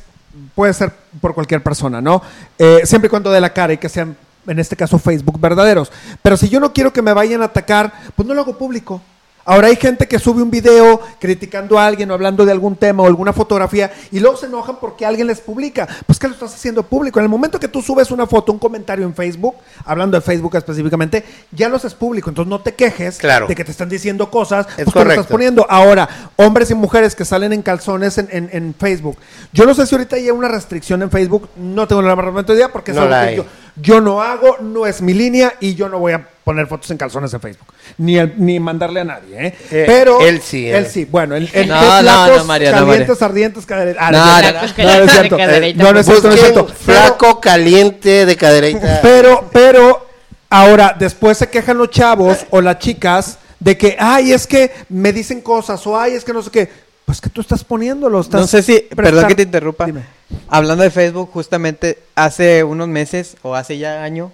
puede ser por cualquier persona, ¿no? Eh, siempre y cuando dé la cara y que sean, en este caso, Facebook verdaderos. Pero si yo no quiero que me vayan a atacar, pues no lo hago público. Ahora hay gente que sube un video criticando a alguien o hablando de algún tema o alguna fotografía y luego se enojan porque alguien les publica. Pues que lo estás haciendo público. En el momento que tú subes una foto, un comentario en Facebook, hablando de Facebook específicamente, ya lo haces público. Entonces no te quejes Claro. de que te están diciendo cosas, Es pues que lo estás poniendo. Ahora, hombres y mujeres que salen en calzones en, en- en Facebook. Yo no sé si ahorita hay una restricción en Facebook, no tengo la más idea porque es algo que yo, yo no hago, no es mi línea y yo no voy a poner fotos en calzones en Facebook. Ni, el- ni mandarle a nadie, ¿eh? Eh, Pero él sí, Él él. sí. Bueno, el, el No, no, no, María, no, calientes, ardientes, caderetas. Ah, No, no, no. no, no es cierto. De cadereita, No, no es cierto, no es flaco caliente de cadereita. pero, pero, ahora, después se quejan los chavos o las chicas de que, ay, es que me dicen cosas, o ay, es que no sé qué. Pues que tú estás poniéndolo. Estás No sé si, perdón que te interrumpa. Dime. Hablando de Facebook, justamente hace unos meses o hace ya año,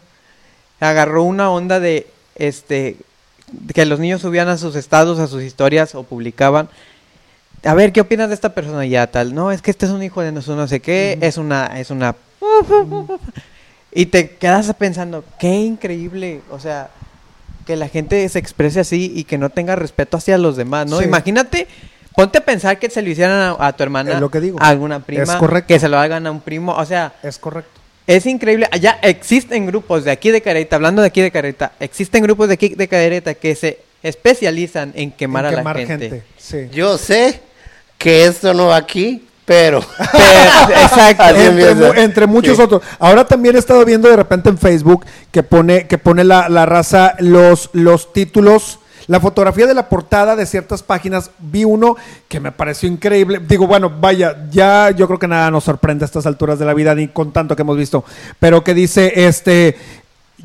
agarró una onda de este que los niños subían a sus estados, a sus historias o publicaban. A ver, ¿qué opinas de esta persona ya tal? No, es que este es un hijo de no, no sé qué, es una es una y te quedas pensando, qué increíble, o sea, que la gente se exprese así y que no tenga respeto hacia los demás, ¿no? Sí. Imagínate, ponte a pensar que se lo hicieran a, a tu hermana, Es lo que digo. a alguna prima, Es correcto. que se lo hagan a un primo, o sea, Es correcto. es increíble. Ya existen grupos de aquí de Careta, hablando de aquí de Careta, existen grupos de aquí de Careta que se especializan en quemar En a la gente. Sí. Yo sé que esto no va aquí, pero... Pero- exacto. Así entre, muchos Sí. otros. Ahora también he estado viendo de repente en Facebook que pone, que pone la, la raza los, los títulos, La fotografía de la portada de ciertas páginas, vi uno que me pareció increíble. Digo, bueno, vaya, ya yo creo que nada nos sorprende a estas alturas de la vida, ni con tanto que hemos visto. Pero que dice, este,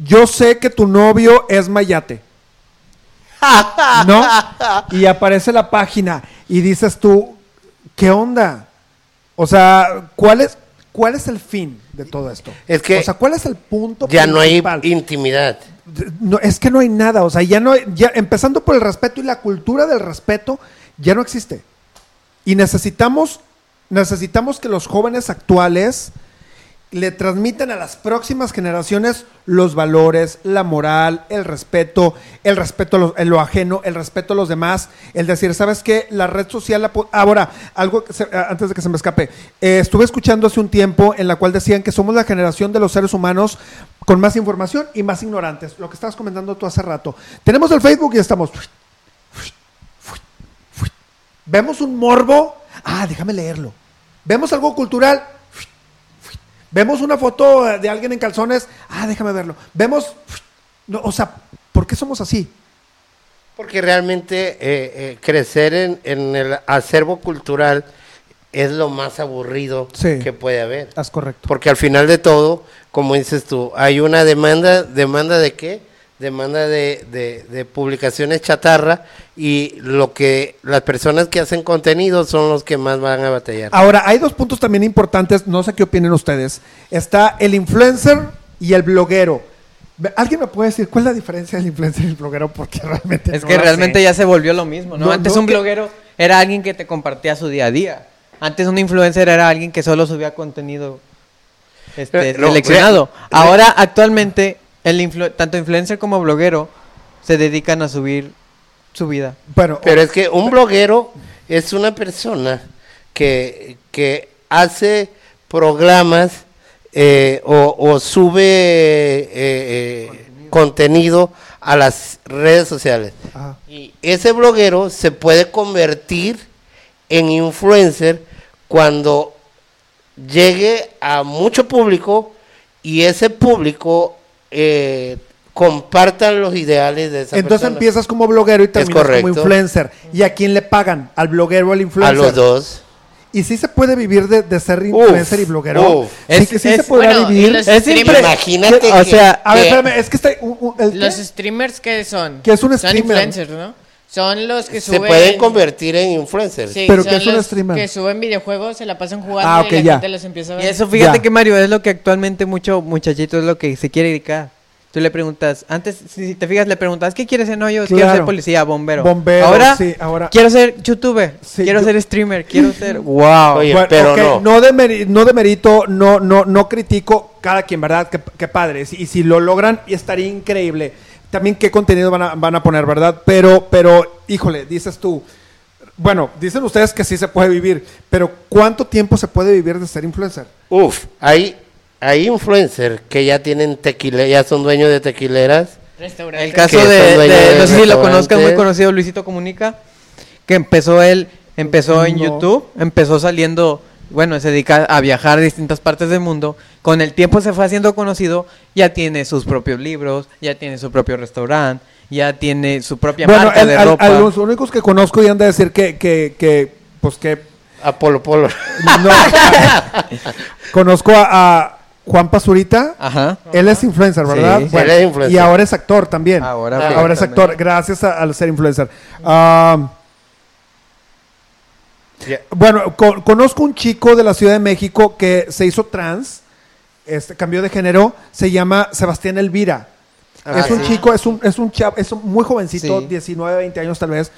yo sé que tu novio es Mayate. ¿No? Y aparece la página y dices tú, ¿qué onda? O sea, ¿cuál es, cuál es el fin de todo esto? Es que o sea, ¿cuál es el punto Ya no hay intimidad. No, es que no hay nada, o sea, ya no ya empezando por el respeto y la cultura del respeto ya no existe. Y necesitamos necesitamos que los jóvenes actuales le transmitan a las próximas generaciones los valores, la moral, el respeto, el respeto a lo, lo ajeno, el respeto a los demás, el decir, ¿sabes qué? La red social... la Ahora, algo que se- antes de que se me escape, eh, estuve escuchando hace un tiempo en la cual decían que somos la generación de los seres humanos con más información y más ignorantes, lo que estabas comentando tú hace rato. Tenemos el Facebook y estamos... Vemos un morbo, ah, déjame leerlo. Vemos algo cultural, Vemos una foto eh, de alguien en calzones. Ah, déjame verlo. Vemos. No, o sea, ¿por qué somos así? Porque realmente eh, eh, crecer en, en el acervo cultural es lo más aburrido Sí. que puede haber. Es correcto. Porque al final de todo, como dices tú, hay una demanda, demanda de qué? Demanda de, de- de publicaciones chatarra y lo que las personas que hacen contenido son los que más van a batallar. Ahora, hay dos puntos también importantes. No sé qué opinen ustedes. Está el influencer y el bloguero. ¿Alguien me puede decir cuál es la diferencia del influencer y el bloguero? Porque realmente. Es no que realmente sé. ya se volvió lo mismo, ¿no? No, Antes no, un que- bloguero era alguien que te compartía su día a día. Antes un influencer era alguien que solo subía contenido este, no, seleccionado. re- re- Ahora, actualmente, el influ- tanto influencer como bloguero se dedican a subir su vida. Bueno, Pero es que un bloguero es una persona que, que hace programas eh, o, o sube eh, eh, contenido a las redes sociales. ajá. Y ese bloguero se puede convertir en influencer cuando llegue a mucho público y ese público eh, compartan los ideales de esa Entonces persona. empiezas como bloguero y terminas como influencer. ¿Y a quién le pagan? ¿Al bloguero o al a influencer? los dos. ¿Y si se puede vivir de, de ser influencer y bloguero? uf. Sí, Es- que sí es- se podrá bueno, vivir. Es streamers- siempre- Imagínate o que- sea, A ver, que- espérame, es que está... ¿el Los qué? streamers que son. ¿Qué es un Son streamer? influencers, ¿no? Son los que se suben. pueden convertir en influencers. Sí, ¿Pero son qué es un los streamer? Que suben videojuegos, se la pasan jugando Ah, y la ya. gente los empieza a ver. Y eso, fíjate Ya. que Mario, es lo que actualmente mucho muchachito es lo que se quiere dedicar. Tú le preguntas, antes, si te fijas, le preguntas, ¿qué quieres ser? No, yo quiero ser policía, bombero. Bombero, ahora, sí, ahora- quiero ser youtuber, Sí, quiero yo- ser streamer, quiero ser... ¡Wow! Oye, Bueno, pero no. no, demeri- no demerito, no, no, no critico cada quien, ¿verdad? Qué, qué padre. Y si lo logran, estaría increíble. También qué contenido van a, van a poner, ¿verdad? Pero, pero, híjole, dices tú. Bueno, dicen ustedes que sí se puede vivir, pero ¿cuánto tiempo se puede vivir de ser influencer? Uf, hay, hay influencers que ya tienen tequila, ya son dueños de tequileras. Restaurante. El caso de, dueños de- de no sé si lo conozcan, muy conocido Luisito Comunica, que empezó él, empezó en No. YouTube, empezó saliendo, bueno, se dedica a viajar a distintas partes del mundo, con el tiempo se fue haciendo conocido, ya tiene sus propios libros, ya tiene su propio restaurante, ya tiene su propia bueno, marca el- de al- ropa. a los únicos que conozco y han de decir que, que, que pues que Apolo Polo. no. conozco a, a Juan Pazurita. Ajá. Él es influencer, ¿verdad? Sí. Él es influencer. Y ahora es actor también. Ahora, Ah, ahora es también. actor, gracias a- al ser influencer. Ah, Bueno, co- conozco un chico de la Ciudad de México que se hizo trans, este, cambió de género, se llama Sebastián Elvira. Ah, es un chico, es un, es un chavo, es un muy jovencito, Sí. 19, 20 años tal vez.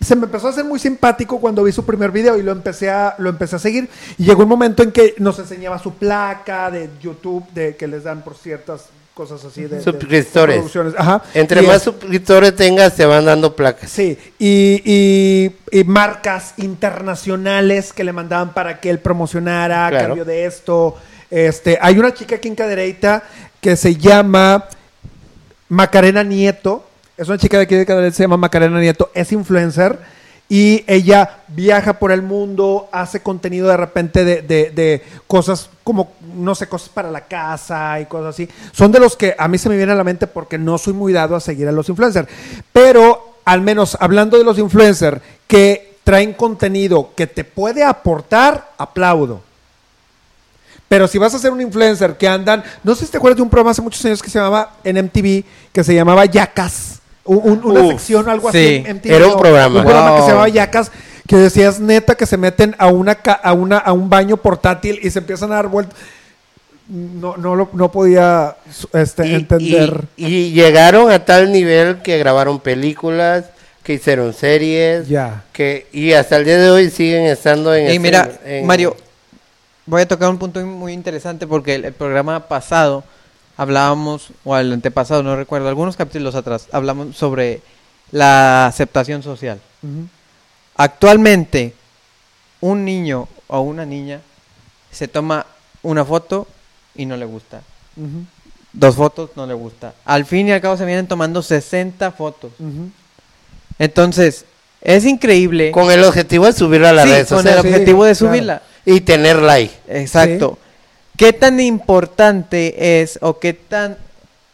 Se me empezó a hacer muy simpático cuando vi su primer video y lo empecé a, lo empecé a seguir. Y llegó un momento en que nos enseñaba su placa de YouTube, de que les dan por ciertas cosas así de, Suscriptores. de producciones. Ajá. Entre Y más es- suscriptores tengas, te van dando placas. Sí, y, y- y marcas internacionales que le mandaban para que él promocionara a cambio de esto. Este, hay una chica aquí en Cadereyta que se llama Macarena Nieto. Es una chica de aquí de Cadereyta, se llama Macarena Nieto. Es influencer y ella viaja por el mundo, hace contenido de repente de, de- de cosas como, no sé, cosas para la casa y cosas así. Son de los que a mí se me viene a la mente porque no soy muy dado a seguir a los influencers. Pero al menos hablando de los influencers, que traen contenido que te puede aportar, aplaudo. Pero si vas a ser un influencer que andan, no sé si te acuerdas de un programa hace muchos años que se llamaba en MTV, que se llamaba Yacas, un- un- una Uf, sección, algo sí, así. MTV, era un programa. Un programa que se llamaba Yacas, que decías neta que se meten a una ca- a una a un baño portátil y se empiezan a dar vueltas. No, no, lo- no podía este, Y- entender. Y, y llegaron a tal nivel que grabaron películas, que hicieron series, Ya. que y hasta el día de hoy siguen estando en... Y mira, en- Mario, voy a tocar un punto muy interesante porque el, el programa pasado hablábamos, o el antepasado, no recuerdo, algunos capítulos atrás, hablamos sobre la aceptación social. Ujú. Actualmente, un niño o una niña se toma una foto y no le gusta. Dos fotos no le gusta. Al fin y al cabo se vienen tomando 60 fotos. Entonces, es increíble. Con el objetivo de subirla a las Sí, con el Sí, objetivo de claro. subirla. y tener like. Exacto. ¿Qué tan importante es o qué tan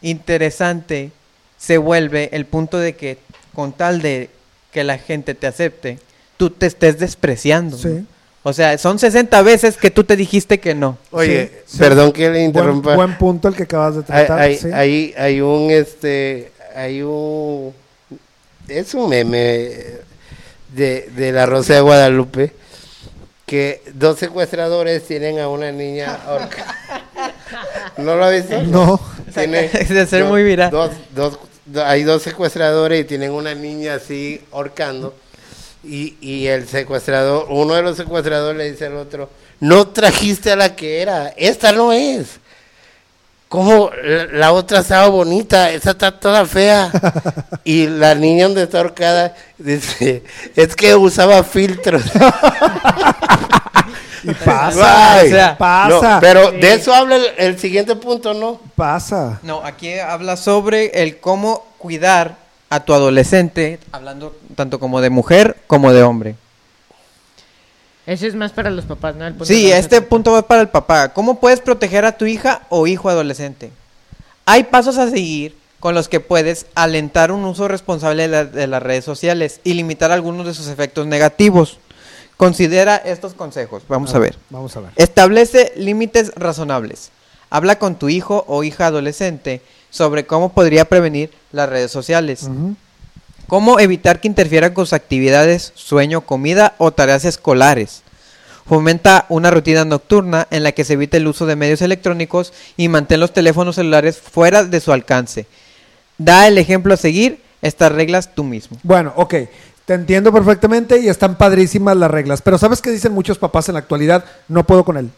interesante se vuelve el punto de que con tal de que la gente te acepte, tú te estés despreciando? Sí. ¿no? O sea, son 60 veces que tú te dijiste que no. Oye, Sí, sí. perdón que le Buen, interrumpa. buen punto el que acabas de hay, tratar. hay, sí. hay, hay un este hay un es un meme de, de la Rosa de Guadalupe que dos secuestradores tienen a una niña ahorcada. ¿No lo habéis visto? No. Tiene Es de ser muy viral. Dos, dos, do- hay dos secuestradores y tienen una niña así ahorcando. Y, y el secuestrador, uno de los secuestradores le dice al otro, no trajiste a la que era, esta no es. ¿Cómo? La, la otra estaba bonita, esa está toda fea. y la niña donde está ahorcada dice, es que usaba filtros. Y pasa. Ay, o sea, pasa. no, pero Sí. de eso habla el, el siguiente punto, ¿no? Pasa. No, aquí habla sobre el cómo cuidar a tu adolescente, hablando tanto como de mujer como de hombre. Ese es más para los papás, ¿no? El punto Sí, este punto va para el papá. ¿Cómo puedes proteger a tu hija o hijo adolescente? Hay pasos a seguir con los que puedes alentar un uso responsable de, la- de las redes sociales y limitar algunos de sus efectos negativos. Considera estos consejos. Vamos a ver. Vamos a ver. Establece límites razonables. Habla con tu hijo o hija adolescente sobre cómo podría prevenir las redes sociales. Cómo evitar que interfieran con sus actividades, sueño, comida o tareas escolares. Fomenta una rutina nocturna en la que se evite el uso de medios electrónicos y mantén los teléfonos celulares fuera de su alcance. Da el ejemplo a seguir, estas reglas tú mismo. Bueno, ok. Te entiendo perfectamente y están padrísimas las reglas. Pero ¿sabes qué dicen muchos papás en la actualidad? No puedo con él. No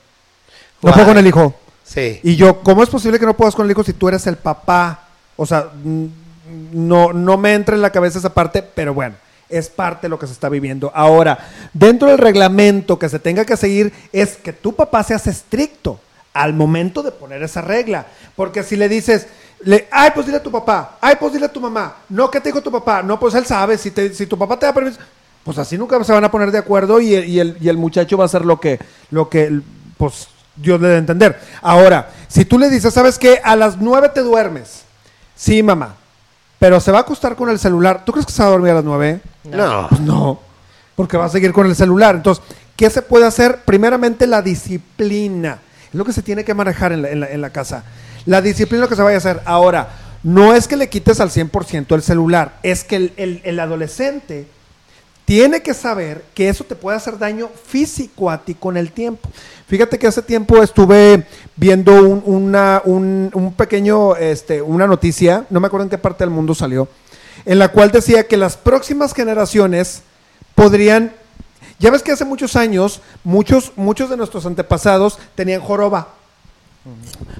Guay. puedo con el hijo. Sí. Y yo, ¿cómo es posible que no puedas con el hijo si tú eres el papá? O sea, mm, no, no me entra en la cabeza esa parte, pero bueno, es parte de lo que se está viviendo. Ahora, dentro del reglamento que se tenga que seguir es que tu papá seas estricto al momento de poner esa regla. Porque si le dices, le, ay, pues dile a tu papá, ay, pues dile a tu mamá, no, ¿qué te dijo tu papá? No, pues él sabe, si, te- si tu papá te da permiso, pues así nunca se van a poner de acuerdo y el, y el, muchacho va a hacer lo que, lo que, pues Dios le debe entender. Ahora, si tú le dices, ¿sabes qué? A las nueve te duermes. Sí, mamá. Pero se va a acostar con el celular. ¿Tú crees que se va a dormir a las nueve? No. Pues no, porque va a seguir con el celular. Entonces, ¿qué se puede hacer? Primeramente, la disciplina. Es lo que se tiene que manejar en la, en la- en la casa. La disciplina es lo que se vaya a hacer. Ahora, no es que le quites al 100% el celular, es que el, el- el adolescente tiene que saber que eso te puede hacer daño físico a ti con el tiempo. Fíjate que hace tiempo estuve viendo un, una- un- pequeño, este, una noticia, no me acuerdo en qué parte del mundo salió, en la cual decía que las próximas generaciones podrían, ya ves que hace muchos años, muchos, muchos de nuestros antepasados tenían joroba,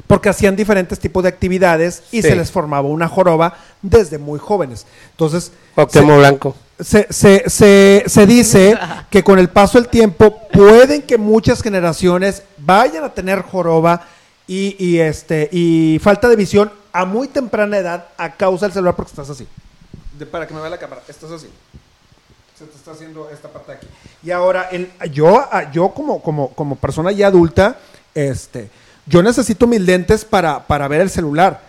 porque hacían diferentes tipos de actividades y Sí. se les formaba una joroba desde muy jóvenes. Entonces, Cuauhtémoc Blanco. se, se, se, se dice que con el paso del tiempo pueden que muchas generaciones vayan a tener joroba y, y, este, y falta de visión a muy temprana edad a causa del celular porque estás así. De- para que me vea la cámara, estás así. Se te está haciendo esta parte de aquí. Y ahora, el, yo, a- yo como, como, como persona ya adulta, este, yo necesito mis lentes para, para ver el celular.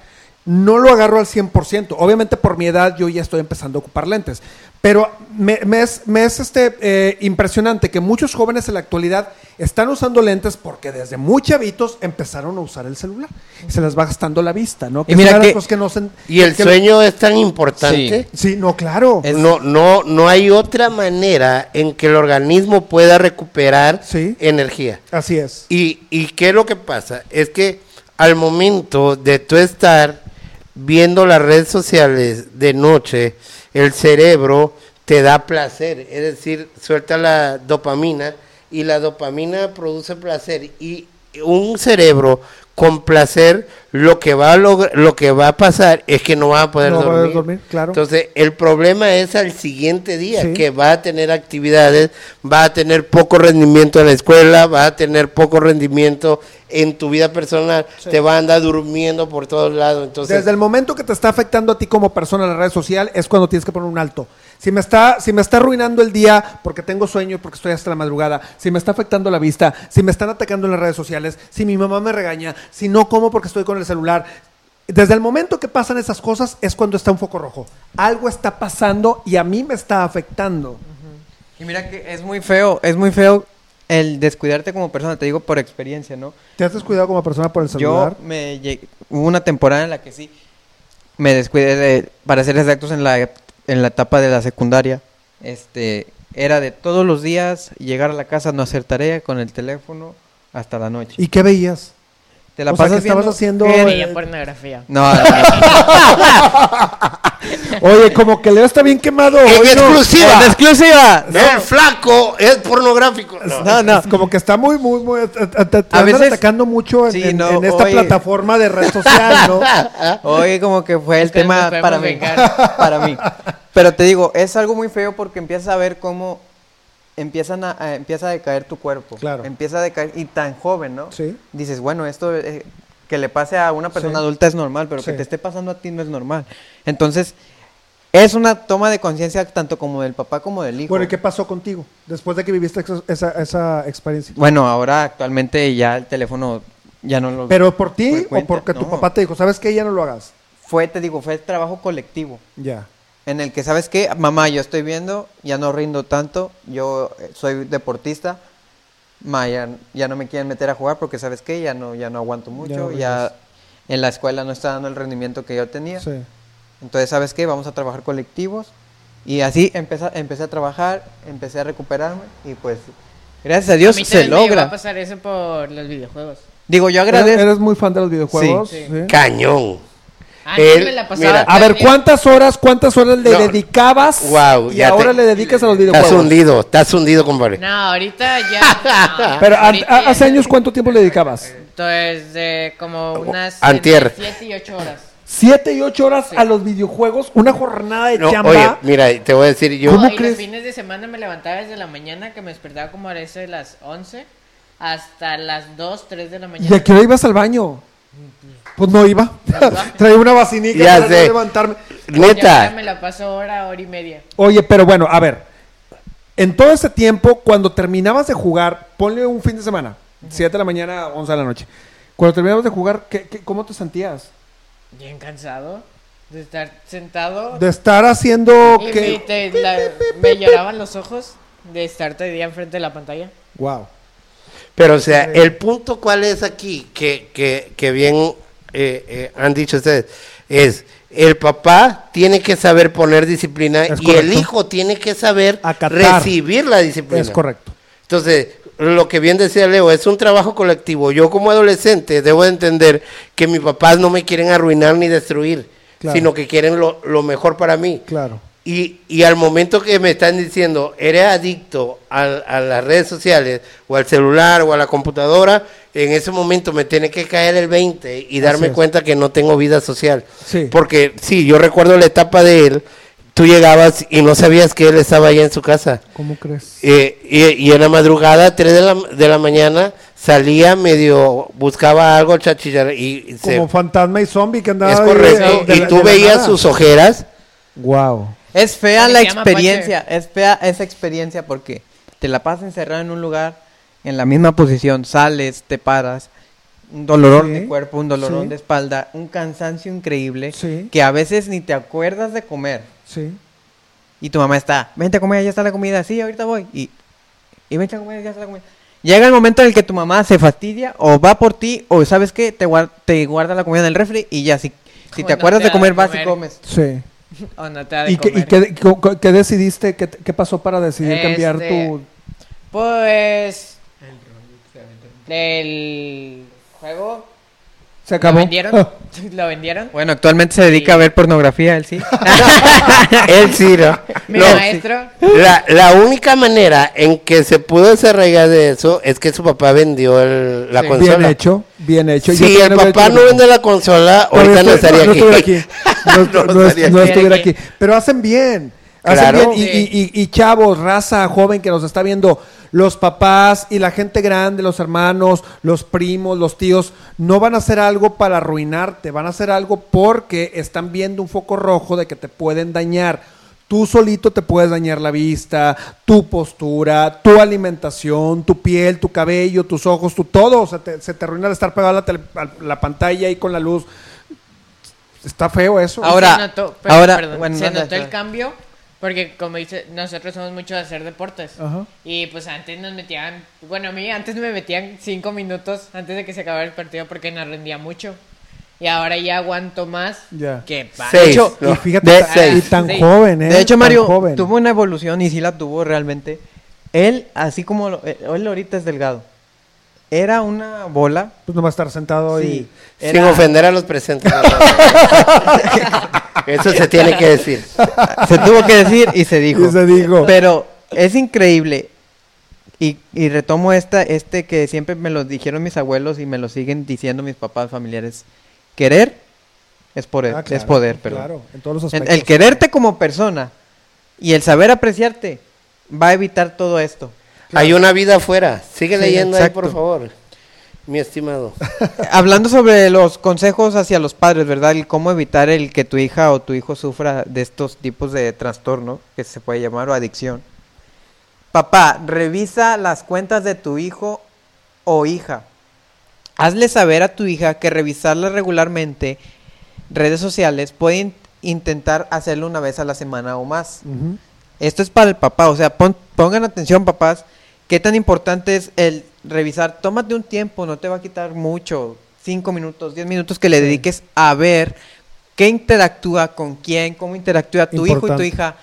no lo agarro al 100%. Obviamente por mi edad yo ya estoy empezando a ocupar lentes. Pero me, me es, me es, este, eh, impresionante que muchos jóvenes en la actualidad están usando lentes porque desde muy chavitos empezaron a usar el celular. Y se les va gastando la vista, ¿no? Y mira que- que no se- Y el que- sueño es tan importante. Sí, no, claro. Es- No, no, no hay otra manera en que el organismo pueda recuperar Sí. energía. Así es. ¿Y, ¿Y qué es lo que pasa? Es que al momento de tú estar viendo las redes sociales de noche, el cerebro te da placer, es decir, suelta la dopamina y la dopamina produce placer y un cerebro con placer lo que va a lo que va a pasar es que no va a poder No va a poder dormir. claro. Entonces, el problema es al siguiente día, Sí. que va a tener actividades, va a tener poco rendimiento en la escuela, va a tener poco rendimiento en tu vida personal, te va a andar durmiendo por todos lados. Entonces, Desde el momento que te está afectando a ti como persona en la red social es cuando tienes que poner un alto. Si me está, si me está arruinando el día porque tengo sueño, porque estoy hasta la madrugada, si me está afectando la vista, si me están atacando en las redes sociales, si mi mamá me regaña, si no como porque estoy con el celular. Desde el momento que pasan esas cosas es cuando está un foco rojo. Algo está pasando y a mí me está afectando. Y mira que es muy feo, es muy feo el descuidarte como persona, te digo por experiencia, ¿no? ¿Te has descuidado como persona por el celular? Yo me hubo una temporada en la que sí me descuidé de, para ser exactos en la en la etapa de la secundaria, este era de todos los días llegar a la casa no hacer tarea con el teléfono hasta la noche. ¿Y qué veías? Te la o sea, pasas que estabas haciendo... Eh, pornografía. No, no, no. Oye, como que Leo está bien quemado. ¡En hoy, ¿no? exclusiva! ¡En exclusiva! el flaco es pornográfico. No. No, no. Es Como que está muy, muy, muy. Te, te- te A veces- atacando mucho en, Sí, en- no, en esta oye. plataforma de red social, ¿no? Oye, como que fue el tema para mí. para mí. Pero te digo, es algo muy feo porque empiezas a ver cómo empiezan a, a- empieza a decaer tu cuerpo. Claro. Empieza a decaer y tan joven, ¿no? Sí. Dices, bueno, esto eh, que le pase a una persona Sí. adulta es normal, pero Sí. que te esté pasando a ti no es normal. Entonces, es una toma de conciencia tanto como del papá como del hijo. Bueno, ¿y qué pasó contigo después de que viviste esa, esa experiencia? Bueno, ahora actualmente ya el teléfono ya no lo... ¿Pero por ti o porque tu papá te dijo, sabes que ya no lo hagas? Fue, te digo, fue trabajo colectivo. Ya. En el que, ¿sabes qué? Mamá, yo estoy viendo, ya no rindo tanto, yo eh, soy deportista, ma, ya, ya no me quieren meter a jugar porque, ¿sabes qué? Ya no, ya no aguanto mucho, ya, rindes. en la escuela no está dando el rendimiento que yo tenía. Sí. Entonces, ¿sabes qué? Vamos a trabajar colectivos. Y así empecé, empecé a trabajar, empecé a recuperarme y pues, gracias a Dios a mí se también me a logra. pasar eso por los videojuegos. Digo, yo ¿Eres, agradezco. eres muy fan de los videojuegos? Sí. Sí. Cañón. Antes Él- me la pasaba mira, A ver, ¿cuántas horas, cuántas horas le No. dedicabas? Guau, y ya ahora te- le dedicas a los Estás videojuegos. hundido, estás hundido, compadre. No, ahorita ya. no. Pero Ahorita a- ya hace no. años, ¿cuánto tiempo le dedicabas? Entonces, de como unas. Antier. 7 y 8 horas. Siete y ocho horas a los videojuegos, una jornada de No, chamba. oye, mira, te voy a decir yo. ¿Cómo No, y crees? los fines de semana me levantaba desde la mañana, que me despertaba como a eso de las 11 hasta las 2, 3 de la mañana. ¿Y a qué hora ibas al baño? Pues no iba. Traía una vacinica Ya para no sé. levantarme. Y ahora Neta. me la paso hora, hora y media. Oye, pero bueno, a ver. En todo ese tiempo, cuando terminabas de jugar, ponle un fin de semana, 7 de la mañana, 11 de la noche. Cuando terminabas de jugar, ¿qué, qué- cómo te sentías? Bien cansado de estar sentado. De estar haciendo y me, que... te- la- me lloraban los ojos de estar todo el día enfrente de la pantalla. Wow. Pero, o sea, el punto cuál es aquí, que, que, que bien eh, eh, han dicho ustedes, es el papá tiene que saber poner disciplina Es y el hijo tiene que saber Acatar. recibir la disciplina. Es correcto. Entonces, lo que bien decía Leo, es un trabajo colectivo. Yo como adolescente debo de entender que mis papás no me quieren arruinar ni destruir, Claro. sino que quieren lo, lo mejor para mí. Claro. Y, y al momento que me están diciendo, eres adicto a, las redes sociales, o al celular, o a la computadora, en ese momento me tiene que caer el 20 y darme cuenta que no tengo vida social. Sí. Porque sí, yo recuerdo la etapa de él, tú llegabas y no sabías que él estaba allá en su casa. ¿Cómo crees? Eh, y, y en la madrugada, 3 de la, de la mañana, salía medio, buscaba algo chachillar y, se- Como fantasma y zombie que andaba es correcto. de- de y tú veías sus ojeras. Wow. Es fea la experiencia, es fea esa experiencia porque te la pasas encerrado en un lugar, en la misma posición, sales, te paras, un dolorón Sí, de cuerpo, un dolorón sí. de espalda, un cansancio increíble, Sí. que a veces ni te acuerdas de comer. Sí. Y tu mamá está, vente a comer, ya está la comida, sí, ahorita voy. Y, y vente a comer, ya está la comida. Llega el momento en el que tu mamá se fastidia o va por ti o sabes qué, te, guar- te guarda la comida en el refri y ya, si, si te no acuerdas te de comer, vas y comes. Sí. O no te da de ¿Y, qué, y comer. qué- co- co- qué decidiste? ¿Qué, qué pasó para decidir cambiar Este, tu...? Pues. El juego. ¿Se acabó? ¿Lo vendieron? Ah, ¿Lo vendieron? Bueno, actualmente se dedica a ver pornografía, él sí. Él sí, ¿no? Mi No, maestro. La, la única manera en que se pudo desarraigar de eso es que su papá vendió el- la Sí. consola. bien hecho, bien hecho. Si el papá hecho no vende la consola, ahorita no estaría no aquí. estuviera aquí. No, estuviera aquí. Pero hacen bien. Hacen Claro. bien. Y, Sí. y- y- y chavos, raza joven que nos está viendo, los papás y la gente grande, los hermanos, los primos, los tíos, no van a hacer algo para arruinarte, van a hacer algo porque están viendo un foco rojo de que te pueden dañar. Tú solito te puedes dañar la vista, tu postura, tu alimentación, tu piel, tu cabello, tus ojos, tu todo. Se te, se te arruina al estar pegado a la, tele- a la pantalla y con la luz. Está feo eso. Ahora- se notó, ahora, perdón, bueno, se no, no, notó el cambio porque como dice, nosotros somos mucho de hacer deportes. Ajá. Y pues antes nos metían, bueno, a mí antes me metían cinco minutos antes de que se acabara el partido porque nos rendía mucho. Y ahora ya aguanto más Ya. que. Seis, De hecho, ¿no? Y fíjate, de- ta- seis. y tan joven, ¿eh? De hecho, Mario joven. tuvo una evolución y sí la tuvo realmente. Él, así como lo- eh, él ahorita es delgado, era una bola. Pues no va a estar sentado Sí, y... Sin ofender a los presentes. Eso se tiene que decir. Se tuvo que decir y se dijo. Y se dijo. Pero es increíble. Y, y retomo esta, este que siempre me lo dijeron mis abuelos y me lo siguen diciendo mis papás familiares. Querer es poder, Ah, claro, es poder, perdón. Claro, en todos los El- aspectos. El quererte como persona y el saber apreciarte va a evitar todo esto. Hay una vida afuera. Sigue Sí, leyendo ahí, por favor. Mi estimado. Hablando sobre los consejos hacia los padres, ¿verdad? El cómo evitar el que tu hija o tu hijo sufra de estos tipos de trastorno, que se puede llamar o adicción. Papá, revisa las cuentas de tu hijo o hija. Hazle saber a tu hija que revisarlas regularmente, redes sociales, puede in- intentar hacerlo una vez a la semana o más. Esto es para el papá, o sea, pon- pongan atención papás, qué tan importante es el revisar, tómate un tiempo, no te va a quitar mucho, cinco minutos, diez minutos que le dediques a ver qué interactúa con quién, cómo interactúa tu hijo y tu hija,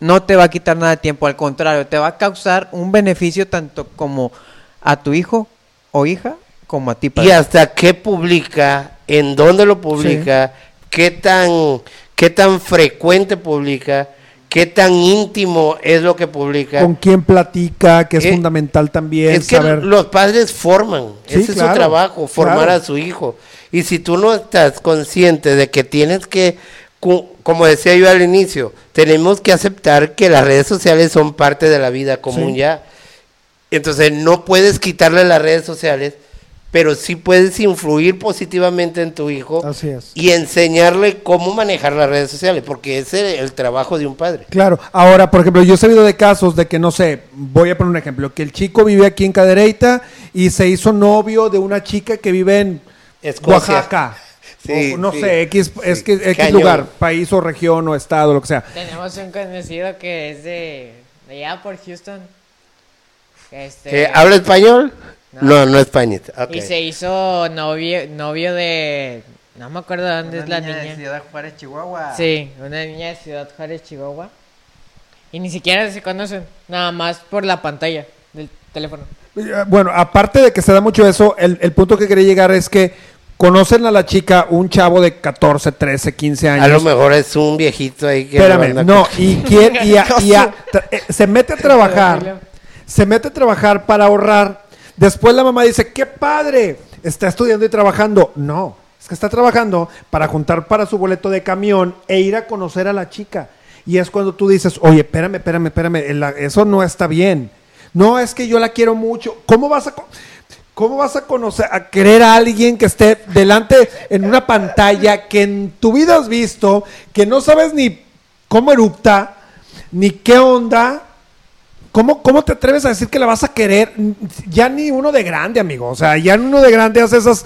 no te va a quitar nada de tiempo, al contrario, te va a causar un beneficio tanto como a tu hijo o hija como a ti. Y padre. hasta qué publica, en dónde lo publica, qué tan qué tan frecuente publica, qué tan íntimo es lo que publica. Con quién platica, que es Eh, fundamental también es que saber. los padres forman, Sí, ese es su trabajo, formar claro. a su hijo. Y si tú no estás consciente de que tienes que, como decía yo al inicio, tenemos que aceptar que las redes sociales son parte de la vida común Sí. ya. Entonces no puedes quitarle las redes sociales, pero sí puedes influir positivamente en tu hijo Así es. y enseñarle cómo manejar las redes sociales, porque ese es el trabajo de un padre. Claro, ahora, por ejemplo, yo he sabido de casos de que, no sé, voy a poner un ejemplo, que el chico vive aquí en Cadereyta y se hizo novio de una chica que vive en Escocia. Oaxaca. Sí, O no sí, sé, X, es sí, que, X cañón. lugar, país o región o estado, lo que sea. Tenemos un conocido que es de, de allá por Houston. Este, ¿Habla español? No. No, no, español. Ok. Y se hizo novio, novio de... No me acuerdo de dónde es la niña. de Ciudad Juárez, Chihuahua. Sí, una niña de Ciudad Juárez, Chihuahua. Y ni siquiera se conocen, nada más por la pantalla del teléfono. Eh, Bueno, aparte de que se da mucho eso, el, el punto que quería llegar es que conocen a la chica un chavo de 14, 13, 15 años. A lo mejor es un viejito ahí que... Espérame, no, y quién, y, a- y a- tra- eh, se mete a trabajar, se mete a trabajar para ahorrar. Después la mamá dice, qué padre, está estudiando y trabajando. No, es que está trabajando para juntar para su boleto de camión e ir a conocer a la chica. Y es cuando tú dices, oye, espérame, espérame, espérame, el- eso no está bien. No, es que yo la quiero mucho. ¿Cómo vas a... ¿Cómo vas a conocer, a querer a alguien que esté delante en una pantalla que en tu vida has visto, que no sabes ni cómo erupta, ni qué onda? ¿Cómo, ¿Cómo te atreves a decir que la vas a querer? Ya ni uno de grande, amigo. O sea, ya uno de grande hace esas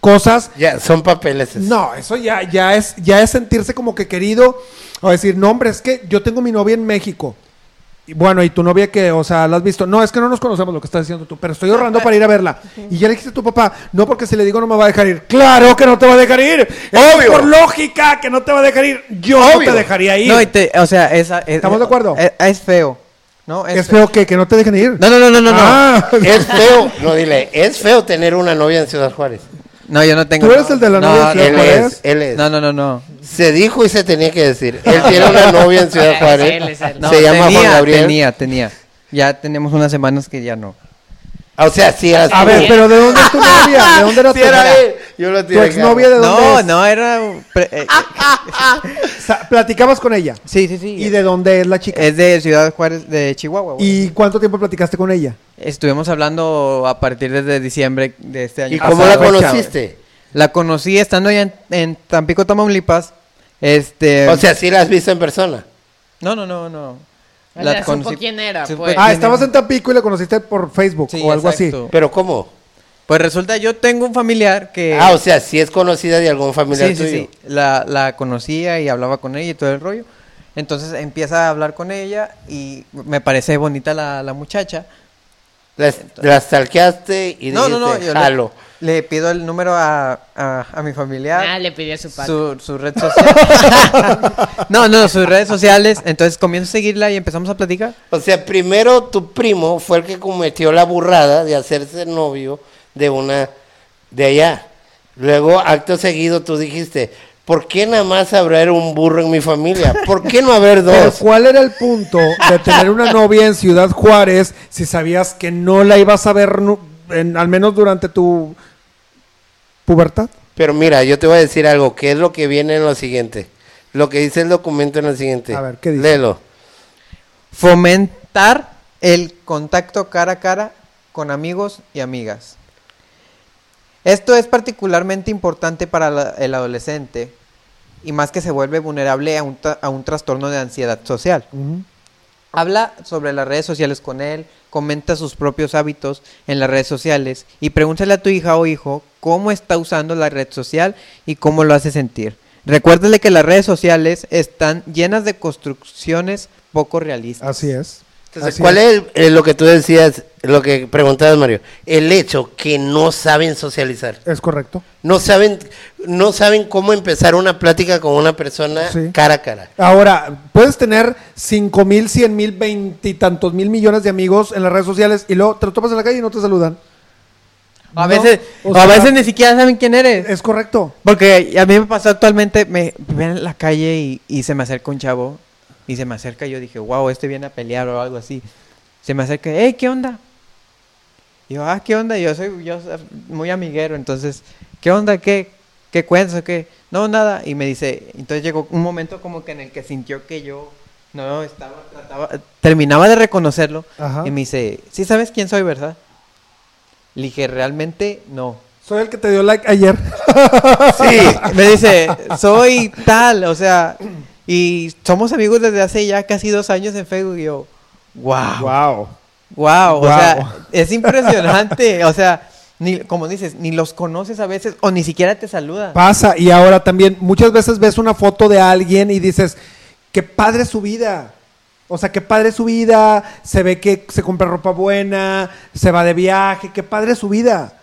cosas. Ya, son papeles. esos. No, eso ya, ya, es, ya es sentirse como que querido. O decir, no, hombre, es que yo tengo mi novia en México. Y bueno, ¿y tu novia que, o sea, la has visto? No, es que no nos conocemos lo que estás diciendo tú, pero estoy ahorrando para ir a verla. Y ya le dijiste a tu papá, no, porque si le digo no me va a dejar ir. ¡Claro que no te va a dejar ir! Es Obvio. por lógica que no te va a dejar ir. Yo no te dejaría ir. No, y te- o sea, esa, es, ¿Estamos de acuerdo? Es, es feo. ¿No? es feo que, que no te dejen ir. No, no, no, no, no. no. Ah, Es feo, no dile, es feo tener una novia en Ciudad Juárez. No, yo no tengo. ¿Tú eres el de la no, novia en Ciudad Él Juárez? es, él es. No, no, no, no. Se dijo y se tenía que decir. Él tiene una novia en Ciudad Es Juárez. él, es él. No, se llama tenía, Juan Gabriel. Tenía, tenía. Ya tenemos unas semanas que ya no. O sea, sí eras a tú. ver, pero ¿de dónde es tu novia? ¿De dónde era Sí tu era novia? Yo lo ¿Tu exnovia de dónde No, es? no, era. un pre- eh, Sa- Platicabas con ella. sí, sí, sí. ¿Y de dónde es la chica? Es de Ciudad Juárez, de Chihuahua. güey. ¿Y cuánto tiempo platicaste con ella? Estuvimos hablando a partir desde diciembre de este año. ¿Y cómo pasado. la conociste? La conocí estando allá en, en Tampico, Tamaulipas. Este. O sea, sí la has visto en persona. no, no, no, no. O sea, supo quién era, pues. Ah, estabas en Tampico y la conociste por Facebook Sí, o algo exacto. Pero ¿cómo? Pues resulta, yo tengo un familiar que. Ah, o sea, sí es conocida de algún familiar sí, sí, tuyo. sí. La, la conocía y hablaba con ella y todo el rollo. Entonces empieza a hablar con ella y me parece bonita la, la muchacha. La, la stalkeaste y No, no, no. dijiste, Yo le, jalo. le pido el número a, a, a mi familiar. Ah, le pidió su pack. su, su red social. no, no, sus redes sociales. Entonces comienzo a seguirla y empezamos a platicar. O sea, primero tu primo fue el que cometió la burrada de hacerse novio de una de allá. Luego, acto seguido, tú dijiste, ¿por qué nada más habrá un burro en mi familia? ¿Por qué no haber Pero dos? ¿cuál era el punto de tener una novia en Ciudad Juárez si sabías que no la ibas a ver en- al menos durante tu pubertad? Pero mira, yo te voy a decir algo, que es lo que viene en lo siguiente. Lo que dice el documento en lo siguiente. A ver, ¿qué dice? Léelo. Fomentar el contacto cara a cara con amigos y amigas. Esto es particularmente importante para la- el adolescente y más que se vuelve vulnerable a un, a un trastorno de ansiedad social. Habla sobre las redes sociales con él, comenta sus propios hábitos en las redes sociales y pregúntale a tu hija o hijo cómo está usando la red social y cómo lo hace sentir. Recuérdale que las redes sociales están llenas de construcciones poco realistas. Así es. Entonces, Así ¿cuál es. el- eh, lo que tú decías, lo que preguntabas, Mario? El hecho que no saben socializar. Es correcto. No saben, no saben cómo empezar una plática con una persona Sí. cara a cara. Ahora, puedes tener cinco mil, cien mil, veintitantos mil millones de amigos en las redes sociales y luego te lo topas en la calle y no te saludan. A No, veces, o a veces ni siquiera saben quién eres. Es correcto. Porque a mí me pasó actualmente, me me ven en la calle y, y se me acerca un chavo y se me acerca y yo dije, wow, este viene a pelear o algo así. Se me acerca, hey, ¿qué onda? Y yo, ah, ¿qué onda? Yo soy yo soy muy amiguero, entonces, ¿qué onda? ¿Qué, qué cuentas qué? No, nada. Y me dice, entonces llegó un momento como que en el que sintió que yo no estaba, trataba, terminaba de reconocerlo Ajá. y me dice, sí sabes quién soy, ¿verdad? Le dije, realmente no. Soy el que te dio like ayer. Sí, me dice, soy tal, o sea, y somos amigos desde hace ya casi dos años en Facebook y yo, wow, wow, wow. o sea, es impresionante, o sea, ni, como dices, ni los conoces a veces o ni siquiera te saludan. Pasa, y ahora también muchas veces ves una foto de alguien y dices, qué padre su vida. O sea, qué padre su vida, se ve que se compra ropa buena, se va de viaje, qué padre su vida.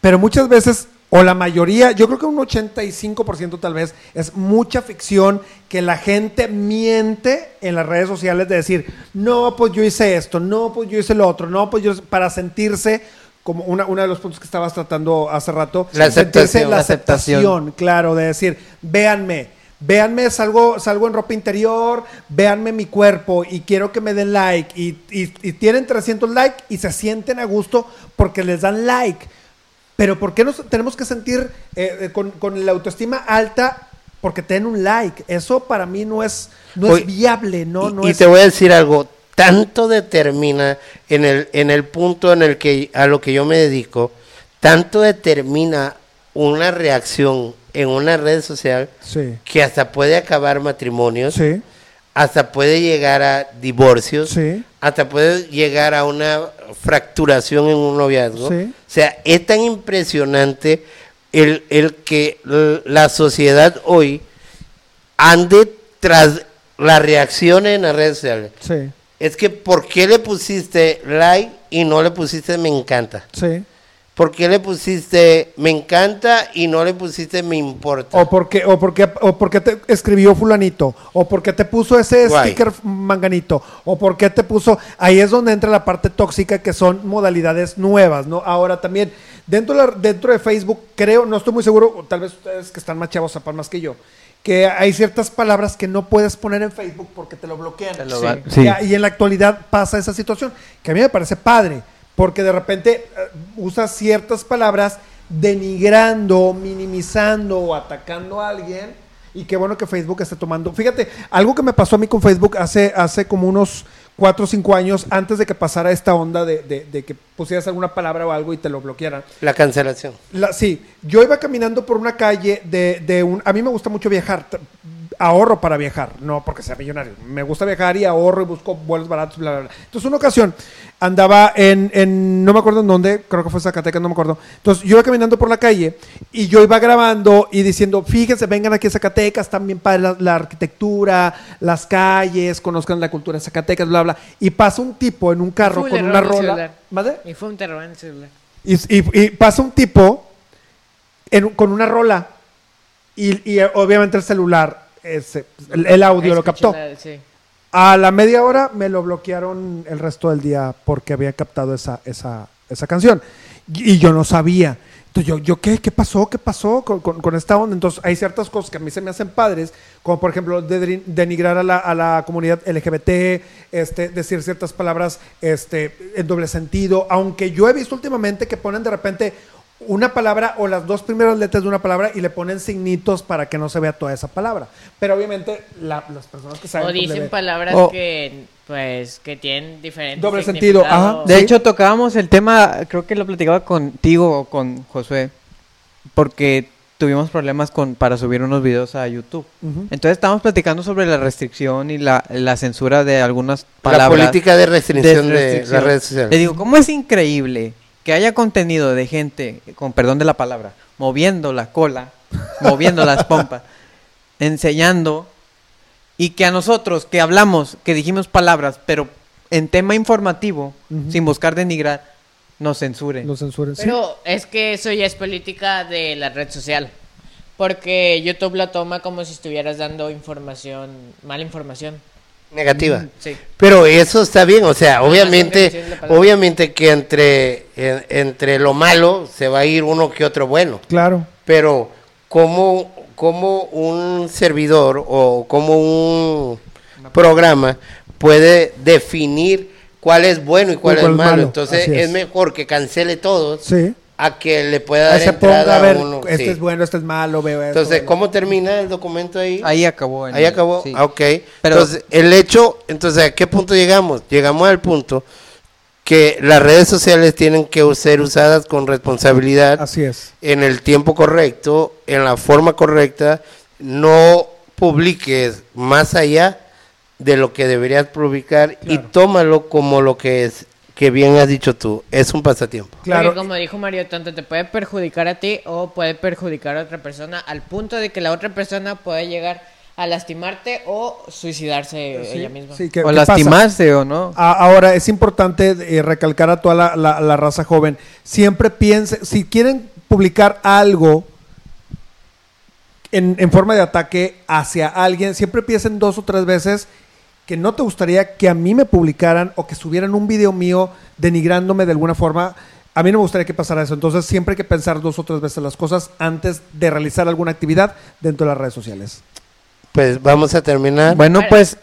Pero muchas veces, o la mayoría, yo creo que un 85% tal vez, es mucha ficción que la gente miente en las redes sociales de decir, no, pues yo hice esto, no, pues yo hice lo otro, no, pues yo, para sentirse como una, uno de los puntos que estabas tratando hace rato, La sentirse aceptación. la La aceptación. aceptación, claro, de decir, véanme, véanme, salgo, salgo en ropa interior, véanme mi cuerpo y quiero que me den like y, y- y tienen 300 likes y se sienten a gusto porque les dan like. Pero ¿por qué nos tenemos que sentir eh, eh, con, con la autoestima alta porque te den un like? Eso para mí no es, no es viable, ¿no? y, no y es- te voy a decir algo, tanto determina en el, en el punto en el que a lo que yo me dedico, tanto determina una reacción en una red social Sí, que hasta puede acabar matrimonios, sí, hasta puede llegar a divorcios, sí. hasta puede llegar a una fracturación en un noviazgo. Sí. O sea, es tan impresionante el, el que la sociedad hoy ande tras la reacción en las redes sociales. Sí, Es que, ¿por qué le pusiste like y no le pusiste me encanta? sí. ¿Por qué le pusiste me encanta y no le pusiste me importa? O porque, o porque, o porque te escribió fulanito, o porque te puso ese Guay. sticker manganito, o porque te puso, ahí es donde entra la parte tóxica que son modalidades nuevas, ¿no? Ahora también, dentro de, la- dentro de Facebook, creo, no estoy muy seguro, o tal vez ustedes que están más chavos sepan más que yo, que hay ciertas palabras que no puedes poner en Facebook porque te lo bloquean. Te lo Sí. va- Y Y en la actualidad pasa esa situación, que a mí me parece padre, porque de repente eh, usas ciertas palabras denigrando, minimizando o atacando a alguien. Y qué bueno que Facebook esté tomando. Fíjate, algo que me pasó a mí con Facebook hace, hace como unos 4 o 5 años, antes de que pasara esta onda de, de- de que pusieras alguna palabra o algo y te lo bloquearan. La cancelación. La- sí, yo iba caminando por una calle de, de un... A mí me gusta mucho viajar, ahorro para viajar, no porque sea millonario. Me gusta viajar y ahorro y busco vuelos baratos, bla, bla, bla. Entonces una ocasión andaba en, en no me acuerdo en dónde, creo que fue Zacatecas, no me acuerdo. Entonces yo iba caminando por la calle y yo iba grabando y diciendo, fíjense, vengan aquí a Zacatecas, también para la, la arquitectura, las calles, conozcan la cultura de Zacatecas, bla, bla. Y pasa un tipo en un carro con una rola. ¿Madre? Y fue un terror en el celular. Y, y- y pasa un tipo en- con una rola y, y, obviamente el celular, ese, el, el audio lo captó. la- sí. A la media hora me lo bloquearon el resto del día porque había captado esa, esa, esa canción. Y, y yo no sabía. Entonces yo, yo ¿qué? ¿Qué pasó? ¿Qué pasó con, con- con esta onda? Entonces hay ciertas cosas que a mí se me hacen padres, como por ejemplo de- denigrar a la, a la comunidad LGBT, este, decir ciertas palabras este, en doble sentido, aunque yo he visto últimamente que ponen de repente una palabra o las dos primeras letras de una palabra y le ponen signitos para que no se vea toda esa palabra. Pero obviamente la- las personas que saben... O pues, le dicen palabras O- que, pues, que tienen diferentes Doble sentido, ajá. De Sí. hecho, tocábamos el tema, creo que lo platicaba contigo o con Josué, porque tuvimos problemas con para subir unos videos a YouTube. Entonces estábamos platicando sobre la restricción y la, la censura de algunas La palabras. política de restricción de, restricción. las redes Le sociales. digo, ¿cómo es increíble que haya contenido de gente, con perdón de la palabra, moviendo la cola, moviendo las pompas, enseñando, y que a nosotros que hablamos, que dijimos palabras, pero en tema informativo, sin buscar denigrar, nos censuren? Lo censuren. sí. Pero es que eso ya es política de la red social. Porque YouTube lo toma como si estuvieras dando información, mala información. Negativa. Sí. Pero eso está bien, o sea, obviamente, obviamente que entre, en- entre lo malo se va a ir uno que otro bueno. Claro. Pero como, como un servidor o como un programa puede definir cuál es bueno y cuál, Y cuál es malo. malo, Entonces es. es. mejor que cancele todos Sí. A que le pueda dar se ponga entrada a ver, uno. este sí. es bueno, este es malo, veo esto. Entonces, ¿cómo termina el documento ahí? Ahí acabó. en Ahí el- acabó. sí. Ah, ok. Pero- entonces, el hecho, entonces, ¿a qué punto llegamos? Llegamos al punto que las redes sociales tienen que ser usadas con responsabilidad, Así es. en el tiempo correcto, en la forma correcta. No publiques más allá de lo que deberías publicar y tómalo como lo que es, que bien has dicho tú, es un pasatiempo. Claro. Porque como dijo Mario, tanto te puede perjudicar a ti o puede perjudicar a otra persona al punto de que la otra persona puede llegar a lastimarte o suicidarse Sí, ella misma. sí, ¿qué- o qué pasa? lastimarse o no. A- Ahora, es importante eh, recalcar a toda la, la- la raza joven, siempre piense, si quieren publicar algo en, en forma de ataque hacia alguien, siempre piensen dos o tres veces que no te gustaría que a mí me publicaran o que subieran un video mío denigrándome de alguna forma. A mí no me gustaría que pasara eso. Entonces siempre hay que pensar dos o tres veces las cosas antes de realizar alguna actividad dentro de las redes sociales. Pues vamos a terminar. Bueno, pues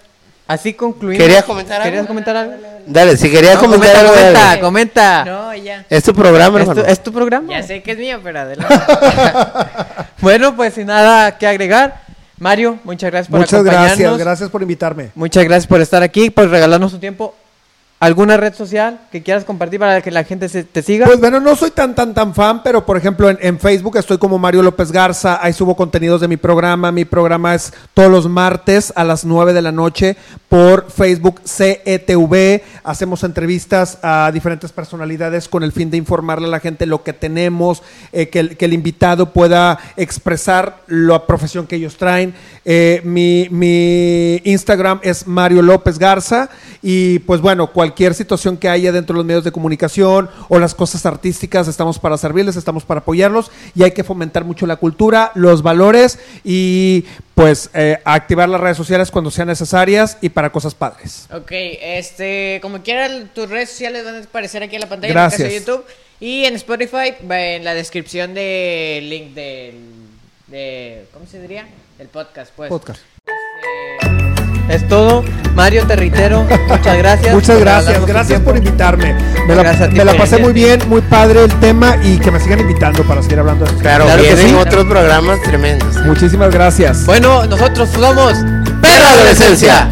así concluimos. ¿Querías comentar algo? ¿Querías comentar algo? Dale, si querías No, comentar comenta, algo, comenta, dale. comenta. No, ya. Es tu programa, ¿Es tu, hermano. es tu programa? Ya sé que es mío, pero adelante. Bueno, pues sin nada que agregar. Mario, muchas gracias por Muchas acompañarnos. gracias, gracias por invitarme. Muchas gracias por estar aquí, por regalarnos su tiempo. ¿Alguna red social que quieras compartir para que la gente se- te siga? Pues bueno, no soy tan, tan, tan fan, pero por ejemplo en, Facebook estoy como Mario López Garza, ahí subo contenidos de mi programa, mi programa es todos los martes a las 9 de la noche por Facebook CETV, hacemos entrevistas a diferentes personalidades con el fin de informarle a la gente lo que tenemos, eh, que, el, que el invitado pueda expresar la profesión que ellos traen. Eh, mi, mi Instagram es Mario López Garza y pues bueno, cualquier situación que haya dentro de los medios de comunicación o las cosas artísticas, estamos para servirles, estamos para apoyarlos y hay que fomentar mucho la cultura, los valores y pues eh, activar las redes sociales cuando sean necesarias y para cosas padres. Ok, este, como quieran, tus redes sociales van a aparecer aquí en la pantalla Gracias. en el caso de YouTube. Y en Spotify, en la descripción del link del, de, ¿cómo se diría? Del podcast, pues. Podcast. Este, Es todo. Mario Territero, muchas gracias. Muchas gracias, gracias por invitarme. Me la, Gracias a ti me la pasé muy bien, muy padre el tema y que me sigan invitando para seguir hablando de esto. Claro, Claro que vienen sí. otros programas tremendos. Muchísimas gracias. Bueno, nosotros somos Perra Adolescencia.